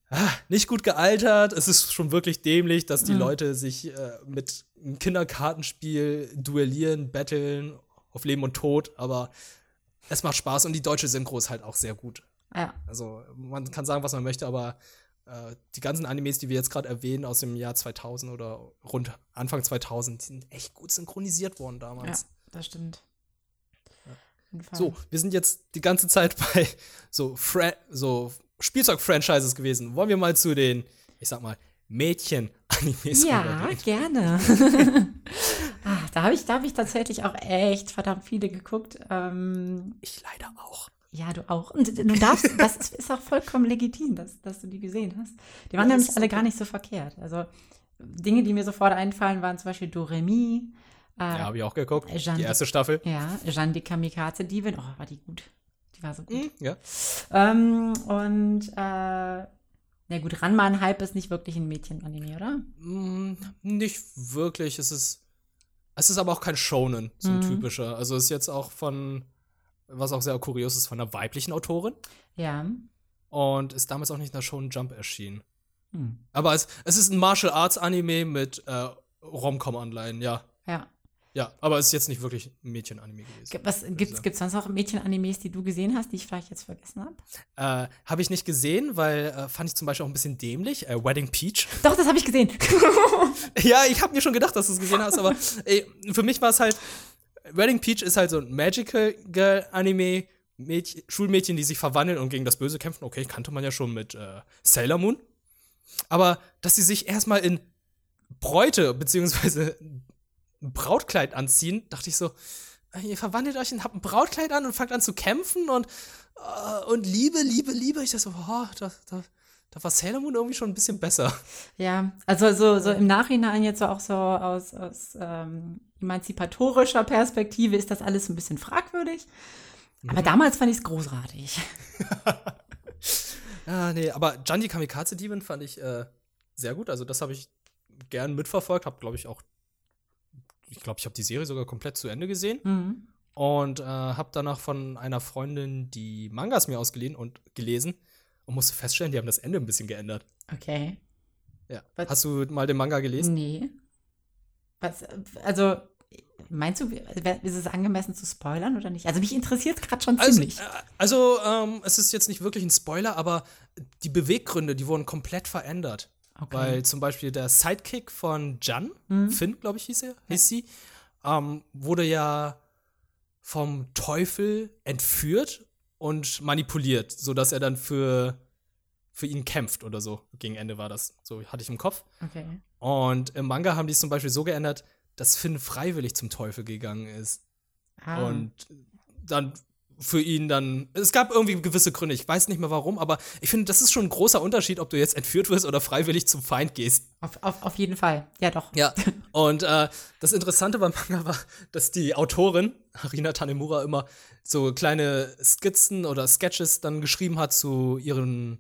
ah, nicht gut gealtert. Es ist schon wirklich dämlich, dass die mhm. Leute sich äh, mit einem Kinderkartenspiel duellieren, battlen auf Leben und Tod. Aber es macht Spaß und die deutsche Synchro ist halt auch sehr gut. Ja. Also, man kann sagen, was man möchte, aber äh, die ganzen Animes, die wir jetzt gerade erwähnen aus dem Jahr 2000 oder rund Anfang 2000, die sind echt gut synchronisiert worden damals. Ja, das stimmt. So, wir sind jetzt die ganze Zeit [LAUGHS] bei so, Fra so Spielzeug-Franchises gewesen. Wollen wir mal zu den, ich sag mal, Mädchen-Animes Ja, gerne. [LAUGHS] ah, da habe ich, hab ich tatsächlich auch echt verdammt viele geguckt. Ähm, ich leider auch. Ja, du auch. Und du darfst, [LAUGHS] das ist auch vollkommen legitim, dass, dass du die gesehen hast. Die waren ja, nämlich alle gar nicht so verkehrt. Also Dinge, die mir sofort einfallen, waren zum Beispiel Doremi. Äh, ja, habe ich auch geguckt. Jean die erste Staffel. Ja, Jeanne die Kamikaze Diebin. Oh, war die gut. Die war so gut. Mm, ja. Ähm, und äh, na gut, Ranma Hype ist nicht wirklich ein Mädchen-Anime, oder? Mm, nicht wirklich. Es ist, es ist aber auch kein Shonen, so ein mhm. typischer. Also es ist jetzt auch von, was auch sehr kurios ist, von einer weiblichen Autorin. Ja. Und ist damals auch nicht in der Shonen Jump erschienen. Hm. Aber es, es ist ein Martial Arts Anime mit äh, Rom-Com-Anleihen, ja. Ja. Ja, aber es ist jetzt nicht wirklich ein Mädchen-Anime gewesen. Was gibt's, also. gibt's sonst noch Mädchen-Animes, die du gesehen hast, die ich vielleicht jetzt vergessen habe? Äh, habe ich nicht gesehen, weil äh, fand ich zum Beispiel auch ein bisschen dämlich. Äh, Wedding Peach. [LAUGHS] Doch, das habe ich gesehen. ja, ich habe mir schon gedacht, dass du es gesehen hast, aber [LAUGHS] für mich war es halt Wedding Peach ist halt so ein Magical Girl Anime. Mädchen, Schulmädchen, die sich verwandeln und gegen das Böse kämpfen. Okay, kannte man ja schon mit äh, Sailor Moon. Aber dass sie sich erstmal in Bräute ein Brautkleid anziehen, dachte ich so, ihr verwandelt euch und habt ein Brautkleid an und fangt an zu kämpfen und, uh, und Liebe, Liebe, Liebe. Ich dachte so, oh, da, da, da war Sailor Moon irgendwie schon ein bisschen besser. Ja, also so, so im Nachhinein jetzt auch so aus, aus ähm, emanzipatorischer Perspektive ist das alles ein bisschen fragwürdig. Aber mhm. damals fand ich es großartig. [LAUGHS] ja, nee, aber Janji Kamikaze Demon fand ich äh, sehr gut. Also das habe ich gern mitverfolgt, habe glaube ich auch ich glaube, ich habe die Serie sogar komplett zu Ende gesehen. Mhm. Und äh, habe danach von einer Freundin die Mangas mir ausgeliehen und gelesen und musste feststellen, die haben das Ende ein bisschen geändert. Okay. Ja. Was? Hast du mal den Manga gelesen? Nee. Was, also, meinst du, ist es angemessen zu spoilern oder nicht? Also, mich interessiert es gerade schon also, ziemlich. Also, ähm, es ist jetzt nicht wirklich ein Spoiler, aber die Beweggründe, die wurden komplett verändert. Okay. Weil zum Beispiel der Sidekick von Jan, mhm. Finn, glaube ich, hieß er, hieß sie, ähm, wurde ja vom Teufel entführt und manipuliert, sodass er dann für, für ihn kämpft oder so. Gegen Ende war das. So hatte ich im Kopf. Okay. Und im Manga haben die es zum Beispiel so geändert, dass Finn freiwillig zum Teufel gegangen ist. Ah. Und dann für ihn dann. Es gab irgendwie gewisse Gründe, ich weiß nicht mehr warum, aber ich finde, das ist schon ein großer Unterschied, ob du jetzt entführt wirst oder freiwillig zum Feind gehst. Auf, auf, auf jeden Fall, ja doch. Ja, [LAUGHS] und äh, das Interessante beim Manga war, dass die Autorin, Harina Tanemura, immer so kleine Skizzen oder Sketches dann geschrieben hat zu ihren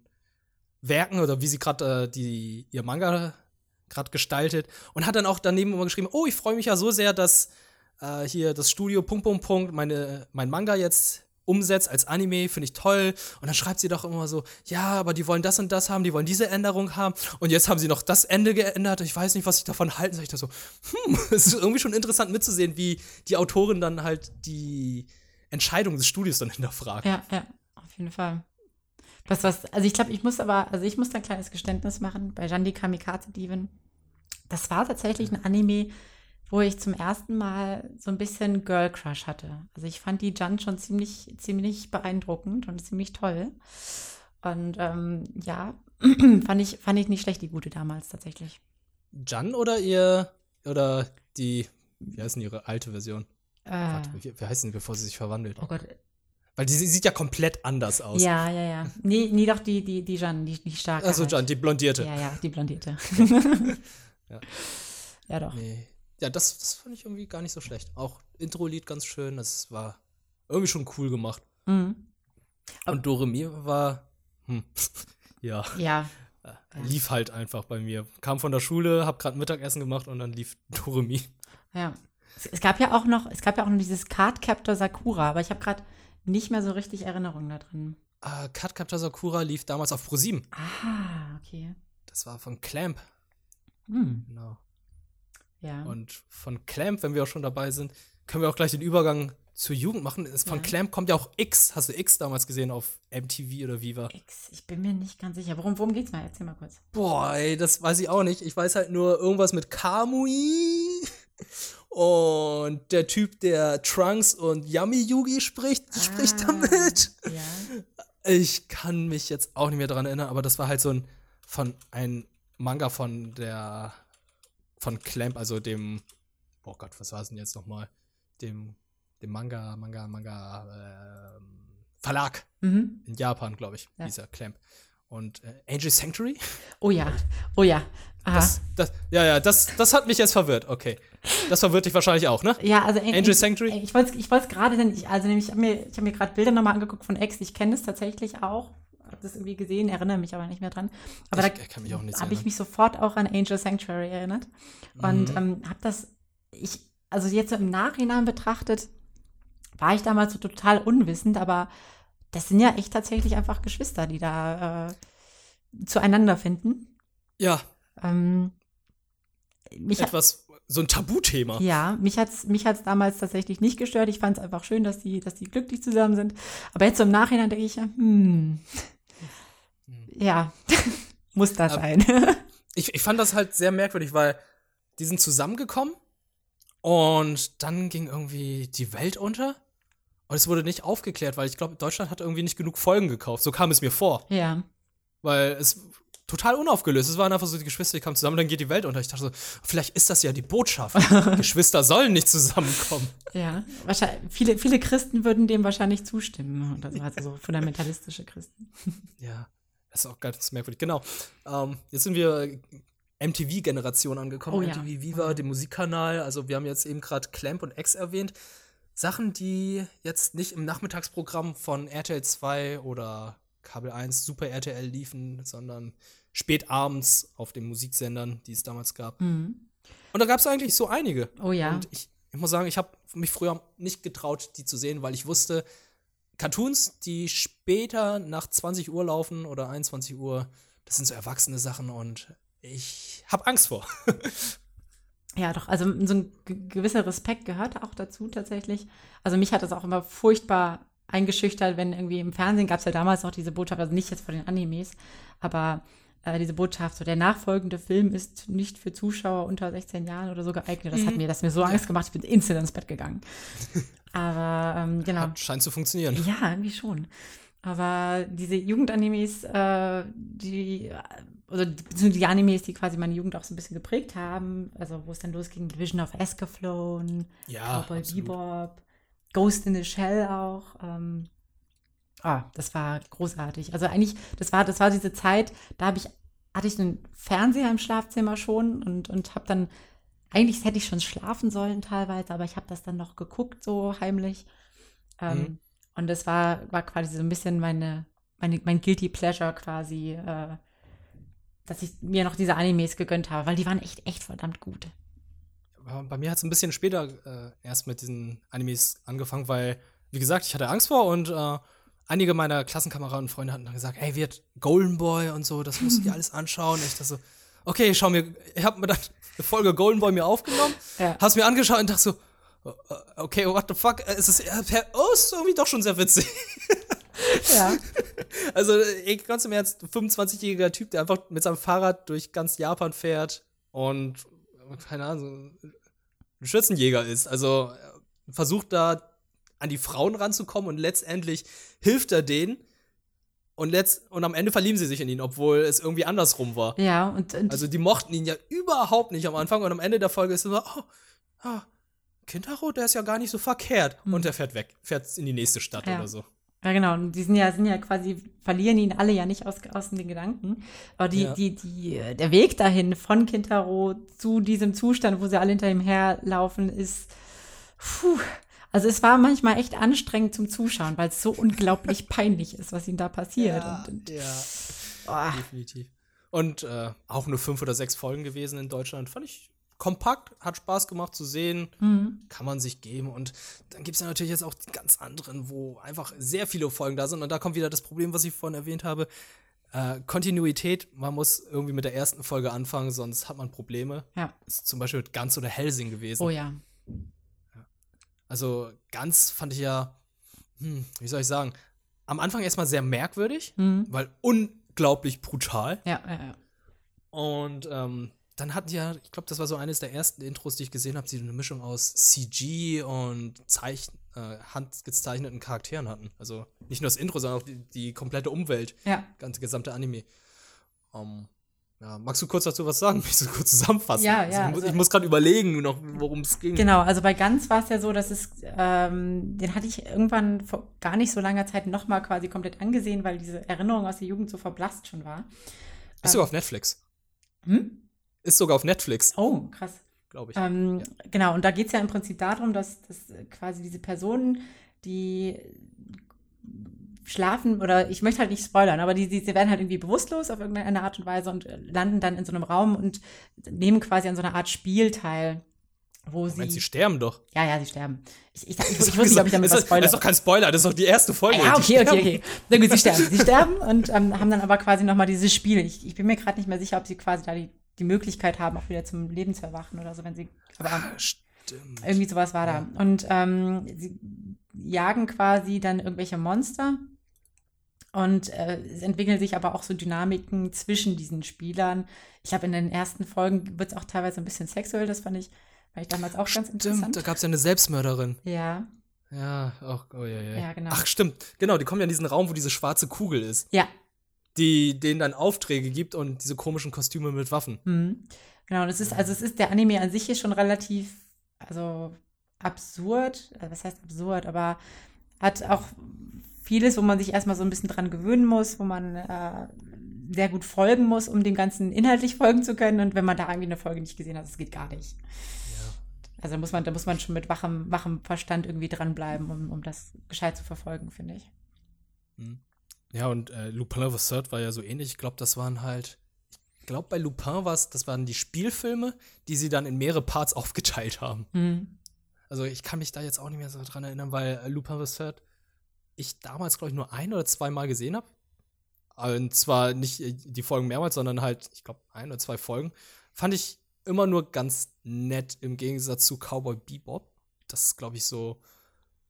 Werken oder wie sie gerade äh, ihr Manga gerade gestaltet und hat dann auch daneben immer geschrieben, oh, ich freue mich ja so sehr, dass äh, hier das Studio Punkt Punkt Punkt meine mein Manga jetzt umsetzt als Anime, finde ich toll. Und dann schreibt sie doch immer so, ja, aber die wollen das und das haben, die wollen diese Änderung haben. Und jetzt haben sie noch das Ende geändert. Ich weiß nicht, was ich davon halten soll. Ich da so, hm, [LAUGHS] es ist irgendwie schon interessant mitzusehen, wie die Autorin dann halt die Entscheidung des Studios dann hinterfragt. Ja, ja, auf jeden Fall. Was, was, also ich glaube, ich muss aber, also ich muss da ein kleines Geständnis machen bei Jandi Kamikaze Diven. Das war tatsächlich ein Anime, wo ich zum ersten Mal so ein bisschen Girl Crush hatte. Also ich fand die Jan schon ziemlich, ziemlich beeindruckend und ziemlich toll. Und ähm, ja, [CLEARS THROAT] fand ich, fand ich nicht schlecht, die gute damals tatsächlich. Jan oder ihr, oder die, wie heißt denn ihre alte Version? Äh, Warte, wie, wie heißt denn, bevor sie sich verwandelt? Oh Gott. Weil die, sieht ja komplett anders aus. Ja, ja, ja. Nee, nee doch die, die, die Jan, die, die starke. Also Jan, die blondierte. Ja, ja, die blondierte. [LAUGHS] ja. ja, doch. Nee ja, das, das fand ich irgendwie gar nicht so schlecht. Auch Intro-Lied ganz schön, das war irgendwie schon cool gemacht. Mhm. Und Doremi war, hm, [LAUGHS] ja. Ja. Lief halt einfach bei mir. Kam von der Schule, hab gerade Mittagessen gemacht und dann lief [LAUGHS] Doremi. Ja. Es gab ja auch noch, es gab ja auch noch dieses Card Captor Sakura, aber ich habe gerade nicht mehr so richtig Erinnerungen da drin. Uh, Card Captor Sakura lief damals auf ProSieben. Ah, okay. Das war von Clamp. Hm. Genau. Ja. Und von Clamp, wenn wir auch schon dabei sind, können wir auch gleich den Übergang zur Jugend machen. Von ja. Clamp kommt ja auch X. Hast du X damals gesehen auf MTV oder Viva? X, ich bin mir nicht ganz sicher. Worum, worum geht's mal? Erzähl mal kurz. Boah, ey, das weiß ich auch nicht. Ich weiß halt nur irgendwas mit Kamui. Und der Typ, der Trunks und Yami Yugi spricht, ah, spricht damit. Ja. Ich kann mich jetzt auch nicht mehr daran erinnern, aber das war halt so ein von ein Manga von der von Clamp, also dem boah Gott, was war es denn jetzt nochmal? Dem, dem Manga, Manga, Manga äh, Verlag mhm. in Japan, glaube ich, ja. dieser Clamp. Und äh, Angel Sanctuary? Oh ja, oh ja. Das, das, ja, ja, das, das hat mich jetzt verwirrt. Okay. Das verwirrt dich wahrscheinlich auch, ne? Ja, also Angel Sanctuary. Ich wollte es ich gerade, also nämlich, ich habe mir, hab mir gerade Bilder nochmal angeguckt von X. Ich kenne das tatsächlich auch. Habe das irgendwie gesehen, erinnere mich aber nicht mehr dran. Aber ich, da habe ich mich sofort auch an Angel Sanctuary erinnert. Und mhm. ähm, habe das, ich, also jetzt so im Nachhinein betrachtet, war ich damals so total unwissend, aber das sind ja echt tatsächlich einfach Geschwister, die da äh, zueinander finden. Ja. Ähm, Etwas, so ein Tabuthema. Ja, mich hat es mich hat's damals tatsächlich nicht gestört. Ich fand es einfach schön, dass die, dass die glücklich zusammen sind. Aber jetzt so im Nachhinein denke ich, hm, hm. ja, [LAUGHS] muss das Aber sein. [LAUGHS] ich, ich fand das halt sehr merkwürdig, weil die sind zusammengekommen und dann ging irgendwie die Welt unter. Und es wurde nicht aufgeklärt, weil ich glaube, Deutschland hat irgendwie nicht genug Folgen gekauft. So kam es mir vor. Ja. Weil es total unaufgelöst. Es waren einfach so, die Geschwister, die kamen zusammen, dann geht die Welt unter. Ich dachte so, vielleicht ist das ja die Botschaft. [LAUGHS] Geschwister sollen nicht zusammenkommen. Ja, wahrscheinlich, viele, viele Christen würden dem wahrscheinlich zustimmen. Also, also so fundamentalistische Christen. [LAUGHS] Ja, das ist auch ganz merkwürdig. Genau. Ähm, jetzt sind wir MTV-Generation angekommen. Oh, ja. MTV Viva, dem Musikkanal. Also wir haben jetzt eben gerade Clamp und X erwähnt. Sachen, die jetzt nicht im Nachmittagsprogramm von RTL 2 oder Kabel 1 Super RTL liefen, sondern spät abends auf den Musiksendern, die es damals gab. Mhm. Und da gab es eigentlich so einige. Oh ja. Und ich, ich muss sagen, ich habe mich früher nicht getraut, die zu sehen, weil ich wusste, Cartoons, die später nach 20 Uhr laufen oder 21 Uhr, das sind so erwachsene Sachen und ich habe Angst vor. [LAUGHS] ja, doch, also so ein gewisser Respekt gehört auch dazu tatsächlich. Also mich hat das auch immer furchtbar eingeschüchtert, wenn irgendwie im Fernsehen gab es ja damals auch diese Botschaft, also nicht jetzt von den Animes, aber äh, diese Botschaft, so der nachfolgende Film ist nicht für Zuschauer unter 16 Jahren oder so geeignet. Das hat mhm. mir, das hat mir so Angst gemacht, ich bin instant ins Bett gegangen. [LAUGHS] Aber ähm, genau. Hat, scheint zu funktionieren. Ja, irgendwie schon. Aber diese Jugendanimes, äh, die oder die, die Animes, die quasi meine Jugend auch so ein bisschen geprägt haben, also wo es dann losging, Vision of Escaflowne, ja, Cowboy Bebop, Ghost in the Shell auch. Ähm, ah, das war großartig. Also eigentlich, das war, das war diese Zeit, da habe ich, hatte ich einen Fernseher im Schlafzimmer schon und, und habe dann, eigentlich hätte ich schon schlafen sollen teilweise, aber ich habe das dann noch geguckt, so heimlich. Ähm, mhm. Und das war, war quasi so ein bisschen meine, meine, mein Guilty Pleasure quasi. Äh, dass ich mir noch diese Animes gegönnt habe, weil die waren echt, echt verdammt gut. Bei mir hat es ein bisschen später äh, erst mit diesen Animes angefangen, weil, wie gesagt, ich hatte Angst vor und äh, einige meiner Klassenkameraden und Freunde hatten dann gesagt, ey, wird Golden Boy und so, das musst du dir alles anschauen. ich dachte so, okay, ich schau mir, ich habe mir dann eine Folge Golden Boy mir aufgenommen, ja. hab's mir angeschaut und dachte so, okay, what the fuck, ist es, oh, ist irgendwie doch schon sehr witzig. Ja. [LAUGHS] Also, ich ganz im Ernst, 25-jähriger Typ, der einfach mit seinem Fahrrad durch ganz Japan fährt und, keine Ahnung, ein Schützenjäger ist. Also, versucht da an die Frauen ranzukommen und letztendlich hilft er denen. Und, letzt, und am Ende verlieben sie sich in ihn, obwohl es irgendwie andersrum war. Ja, und, und Also, die mochten ihn ja überhaupt nicht am Anfang und am Ende der Folge ist es so, oh, oh Kintaro, der ist ja gar nicht so verkehrt. Hm. Und er fährt weg, fährt in die nächste Stadt ja. oder so. Ja, genau. Und die sind ja, sind ja quasi, verlieren ihn alle ja nicht aus, aus den Gedanken. Aber die, ja. die, die, der Weg dahin von Kintaro zu diesem Zustand, wo sie alle hinter ihm herlaufen, ist, puh. Also es war manchmal echt anstrengend zum Zuschauen, weil es so unglaublich [LAUGHS] peinlich ist, was ihm da passiert. Ja, und, und, ja. Oh. definitiv. Und äh, auch nur fünf oder sechs Folgen gewesen in Deutschland. Fand ich kompakt, hat Spaß gemacht zu sehen, mhm. kann man sich geben. Und dann gibt es ja natürlich jetzt auch die ganz anderen, wo einfach sehr viele Folgen da sind. Und da kommt wieder das Problem, was ich vorhin erwähnt habe. Äh, Kontinuität, man muss irgendwie mit der ersten Folge anfangen, sonst hat man Probleme. Ja. Das ist zum Beispiel Ganz oder Helsing gewesen. Oh ja. ja. Also Ganz fand ich ja, hm, wie soll ich sagen, am Anfang erstmal sehr merkwürdig, mhm. weil unglaublich brutal. Ja, ja, ja. Und ähm, dann hatten die ja, ich glaube, das war so eines der ersten Intros, die ich gesehen habe, die eine Mischung aus CG und Zeichen, äh, handgezeichneten Charakteren hatten. Also nicht nur das Intro, sondern auch die, die komplette Umwelt. Ja. Ganze gesamte Anime. Um, ähm, Ja, magst du kurz dazu was sagen? [LAUGHS] Mich so kurz zusammenfassen? Ja, ja. Also, ich muss gerade überlegen, noch, worum es ging. Genau, also bei Ganz war es ja so, dass es, ähm, den hatte ich irgendwann vor gar nicht so langer Zeit nochmal quasi komplett angesehen, weil diese Erinnerung aus der Jugend so verblasst schon war. Ist ähm, sogar auf Netflix. Hm? Ist sogar auf Netflix. Oh, krass. Glaube ich. Ähm, ja. Genau, und da geht es ja im Prinzip darum, dass, dass quasi diese Personen, die schlafen oder ich möchte halt nicht spoilern, aber die, die, sie werden halt irgendwie bewusstlos auf irgendeine Art und Weise und äh, landen dann in so einem Raum und nehmen quasi an so einer Art Spiel teil. Wo Moment, sie, sie sterben doch. Ja, ja, sie sterben. Ich, ich, ich, [LAUGHS] ich wusste nicht, ob ich damit was spoilere. Das ist doch kein Spoiler, das ist doch die erste Folge. Ja, okay, okay, okay. Na gut, sie sterben. Sie sterben und ähm, haben dann aber quasi nochmal dieses Spiel. Ich, ich bin mir gerade nicht mehr sicher, ob sie quasi da die, die Möglichkeit haben, auch wieder zum Leben zu erwachen oder so, wenn sie. Aber ah, stimmt. irgendwie sowas war da. Und ähm, sie jagen quasi dann irgendwelche Monster und äh, es entwickeln sich aber auch so Dynamiken zwischen diesen Spielern. Ich habe in den ersten Folgen wird es auch teilweise ein bisschen sexuell, das fand ich, fand ich damals auch stimmt, ganz interessant. Stimmt, da gab es ja eine Selbstmörderin. Ja. Ja, ach, oh, ja, ja. ja, genau. Ach, stimmt. Genau, die kommen ja in diesen Raum, wo diese schwarze Kugel ist. Ja. Die denen dann Aufträge gibt und diese komischen Kostüme mit Waffen. Mhm. Genau, und es ist, also es ist, der Anime an sich ist schon relativ, also absurd, also was heißt absurd, aber hat auch vieles, wo man sich erstmal so ein bisschen dran gewöhnen muss, wo man äh, sehr gut folgen muss, um dem Ganzen inhaltlich folgen zu können. Und wenn man da irgendwie eine Folge nicht gesehen hat, das geht gar nicht. Ja. Also muss man, da muss man schon mit wachem, wachem Verstand irgendwie dranbleiben, um, um das gescheit zu verfolgen, finde ich. Hm. Ja, und äh, Lupin the Third war ja so ähnlich. Ich glaube, das waren halt, ich glaube, bei Lupin war es, das waren die Spielfilme, die sie dann in mehrere Parts [LAUGHS] aufgeteilt haben. Mhm. Also ich kann mich da jetzt auch nicht mehr so dran erinnern, weil äh, Lupin the Third ich damals, glaube ich, nur ein oder zwei Mal gesehen habe. Und zwar nicht äh, die Folgen mehrmals, sondern halt, ich glaube, ein oder zwei Folgen. Fand ich immer nur ganz nett im Gegensatz zu Cowboy Bebop. Das, glaube ich, so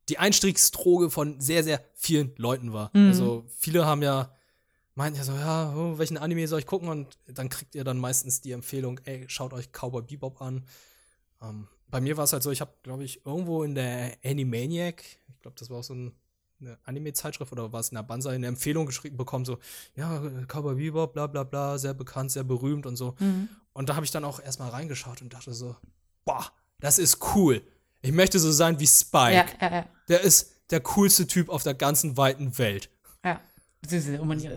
die Einstiegsdroge von sehr, sehr vielen Leuten war. Mhm. Also viele haben ja, meinten ja so, ja, oh, welchen Anime soll ich gucken? Und dann kriegt ihr dann meistens die Empfehlung, ey, schaut euch Cowboy Bebop an. Ähm, bei mir war es halt so, ich habe, glaube ich, irgendwo in der Animaniac, ich glaube, das war auch so ein eine Anime-Zeitschrift oder war es in der Banzai eine Empfehlung geschrieben bekommen, so, ja, Cowboy Bebop, bla bla bla, sehr bekannt, sehr berühmt und so. Mhm. Und da habe ich dann auch erstmal reingeschaut und dachte so, boah, das ist cool. Ich möchte so sein wie Spike. Ja, ja, ja. Der ist der coolste Typ auf der ganzen weiten Welt. Ja.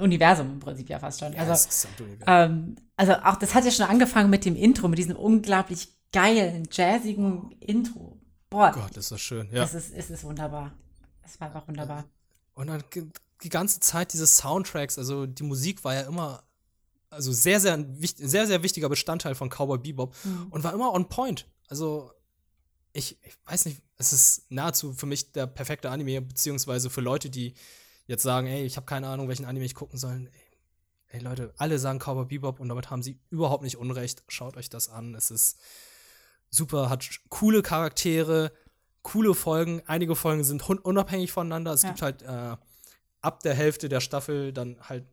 Universum im Prinzip ja fast schon. Ja, also, ähm, also auch das hat ja schon angefangen mit dem Intro, mit diesem unglaublich geilen, jazzigen Intro. Boah. Gott, ist das schön. Ja. Das ist, ist, ist wunderbar. Es war einfach wunderbar. Und dann die ganze Zeit diese Soundtracks, also die Musik war ja immer, also sehr, sehr, sehr, sehr wichtiger Bestandteil von Cowboy Bebop mhm. und war immer on point. Also ich, ich, weiß nicht, es ist nahezu für mich der perfekte Anime, beziehungsweise für Leute, die jetzt sagen, ey, ich habe keine Ahnung, welchen Anime ich gucken soll. Ey, ey, Leute, alle sagen Cowboy Bebop und damit haben sie überhaupt nicht Unrecht. Schaut euch das an. Es ist super, hat coole Charaktere, coole Folgen. Einige Folgen sind unabhängig voneinander. Es ja. gibt halt äh, ab der Hälfte der Staffel dann halt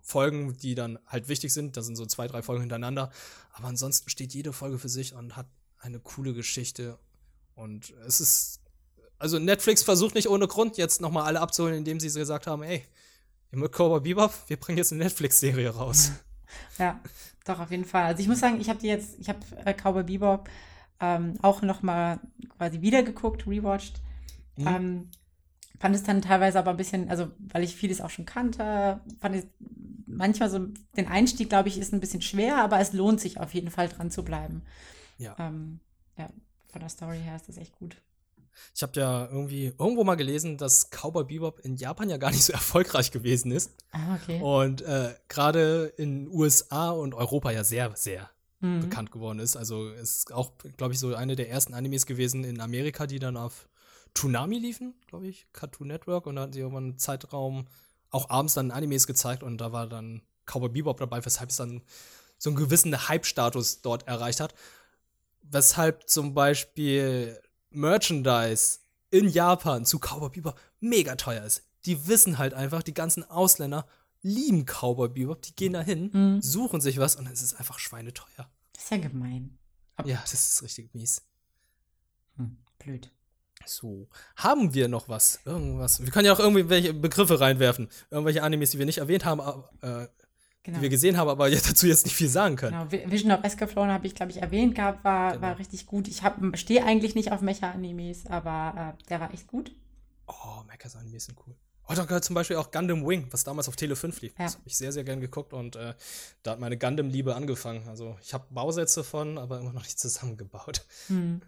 Folgen, die dann halt wichtig sind. Das sind so zwei, drei Folgen hintereinander. Aber ansonsten steht jede Folge für sich und hat eine coole Geschichte. Und es ist, also Netflix versucht nicht ohne Grund jetzt nochmal alle abzuholen, indem sie gesagt haben, ey, ihr mögt Cowboy Bebop, wir bringen jetzt eine Netflix-Serie raus. [LAUGHS] Ja, doch, auf jeden Fall. Also ich muss sagen, ich habe die jetzt, ich habe äh, Cowboy Bebop ähm, auch nochmal quasi wiedergeguckt, rewatcht. Mhm. Ähm, fand es dann teilweise aber ein bisschen, also weil ich vieles auch schon kannte, fand ich manchmal so, den Einstieg, glaube ich, ist ein bisschen schwer, aber es lohnt sich auf jeden Fall dran zu bleiben. Ja. Ähm, ja, von der Story her ist das echt gut. Ich habe ja irgendwie irgendwo mal gelesen, dass Cowboy Bebop in Japan ja gar nicht so [LAUGHS] erfolgreich gewesen ist. Ah, okay. Und äh, gerade in USA und Europa ja sehr, sehr mhm. bekannt geworden ist. Also ist auch, glaube ich, so eine der ersten Animes gewesen in Amerika, die dann auf Toonami liefen, glaube ich, Cartoon Network. Und da hatten sie irgendwann einen Zeitraum auch abends dann Animes gezeigt und da war dann Cowboy Bebop dabei, weshalb es dann so einen gewissen Hype-Status dort erreicht hat. Weshalb zum Beispiel Merchandise in Japan zu Cowboy Bebop mega teuer ist. Die wissen halt einfach, die ganzen Ausländer, lieben Cowboy Bebop, die gehen da hin, mhm. suchen sich was und es ist einfach schweineteuer. Das ist ja gemein. Aber ja, das ist richtig mies. Hm, blöd. So, haben wir noch was? Irgendwas? Wir können ja auch irgendwie welche Begriffe reinwerfen. Irgendwelche Animes, die wir nicht erwähnt haben, äh, genau. die wir gesehen haben, aber dazu jetzt nicht viel sagen können. Genau, Vision of Escaflowne habe ich, glaube ich, erwähnt gehabt, war, genau. war richtig gut. Ich stehe eigentlich nicht auf Mecha-Animes, aber äh, der war echt gut. Oh, Mechas-Animes sind cool. Oh, da gehört zum Beispiel auch Gundam Wing, was damals auf Tele 5 lief. Ja. Das habe ich sehr, sehr gern geguckt und äh, da hat meine Gundam-Liebe angefangen. Also ich habe Bausätze von, aber immer noch nicht zusammengebaut. Hm.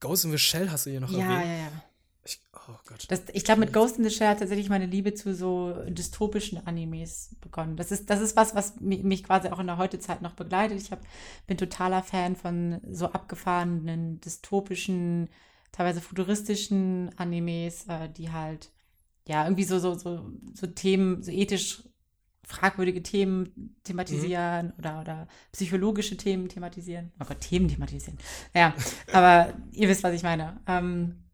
Ghost in the Shell hast du hier noch ja, erwähnt. Ja, ja, ja. Ich, oh Gott. Das, ich glaube, mit Ghost in the Shell hat tatsächlich meine Liebe zu so dystopischen Animes begonnen. Das ist, das ist was, was mich quasi auch in der Heutezeit noch begleitet. Ich hab, bin totaler Fan von so abgefahrenen, dystopischen, teilweise futuristischen Animes, äh, die halt ja irgendwie so, so, so, so Themen, so ethisch fragwürdige Themen thematisieren mhm. oder, oder psychologische Themen thematisieren. Oh Gott, Themen thematisieren. Ja, aber ihr wisst, was ich meine. Ähm,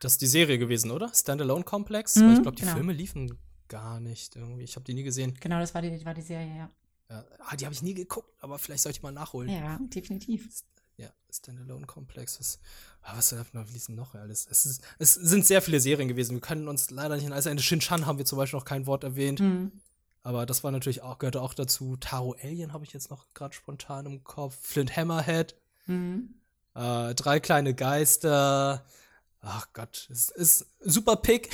das ist die Serie gewesen, oder? Standalone Complex? Mhm, ich glaube, die genau. Filme liefen gar nicht irgendwie. Ich habe die nie gesehen. Genau, das war die, war die Serie, ja. ja ah, die habe ich nie geguckt, aber vielleicht sollte ich mal nachholen. Ja, definitiv. Ja, Standalone Complex. Was, ah, was ließen noch alles? Es, ist, es sind sehr viele Serien gewesen. Wir können uns leider nicht in alles Ende. Shin-Chan haben wir zum Beispiel noch kein Wort erwähnt. Mhm. Aber das war natürlich auch, gehörte auch dazu. Taro Alien habe ich jetzt noch gerade spontan im Kopf. Flint Hammerhead. Mhm. Äh, drei kleine Geister. Ach Gott, es ist super Pick.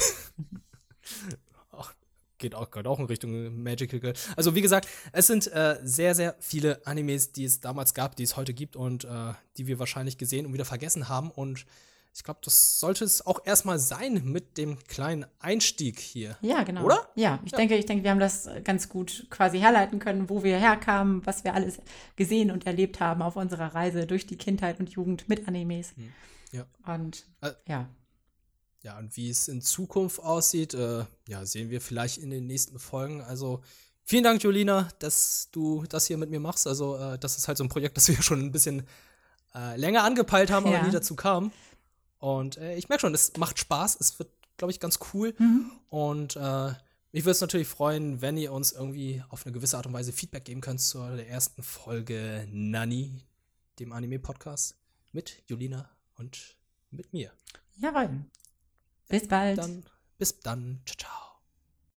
[LAUGHS] Ach, geht auch gerade auch in Richtung Magical Girl. Also wie gesagt, es sind äh, sehr, sehr viele Animes, die es damals gab, die es heute gibt und äh, die wir wahrscheinlich gesehen und wieder vergessen haben. Und ich glaube, das sollte es auch erstmal sein mit dem kleinen Einstieg hier. Ja, genau. Oder? Ja, ich ja. denke, ich denke, wir haben das ganz gut quasi herleiten können, wo wir herkamen, was wir alles gesehen und erlebt haben auf unserer Reise durch die Kindheit und Jugend mit Animes. Hm. Ja. Und äh, ja. Ja, und wie es in Zukunft aussieht, äh, ja, sehen wir vielleicht in den nächsten Folgen. Also vielen Dank, Julina, dass du das hier mit mir machst. Also, äh, das ist halt so ein Projekt, [LAUGHS] das wir schon ein bisschen äh, länger angepeilt haben, ja. aber nie dazu kam. Und äh, ich merke schon, es macht Spaß. Es wird, glaube ich, ganz cool. Mhm. Und äh, mich würde es natürlich freuen, wenn ihr uns irgendwie auf eine gewisse Art und Weise Feedback geben könnt zur ersten Folge Nani, dem Anime-Podcast mit Julina und mit mir. Jawohl. Bis bald. Dann, bis dann. Ciao, ciao.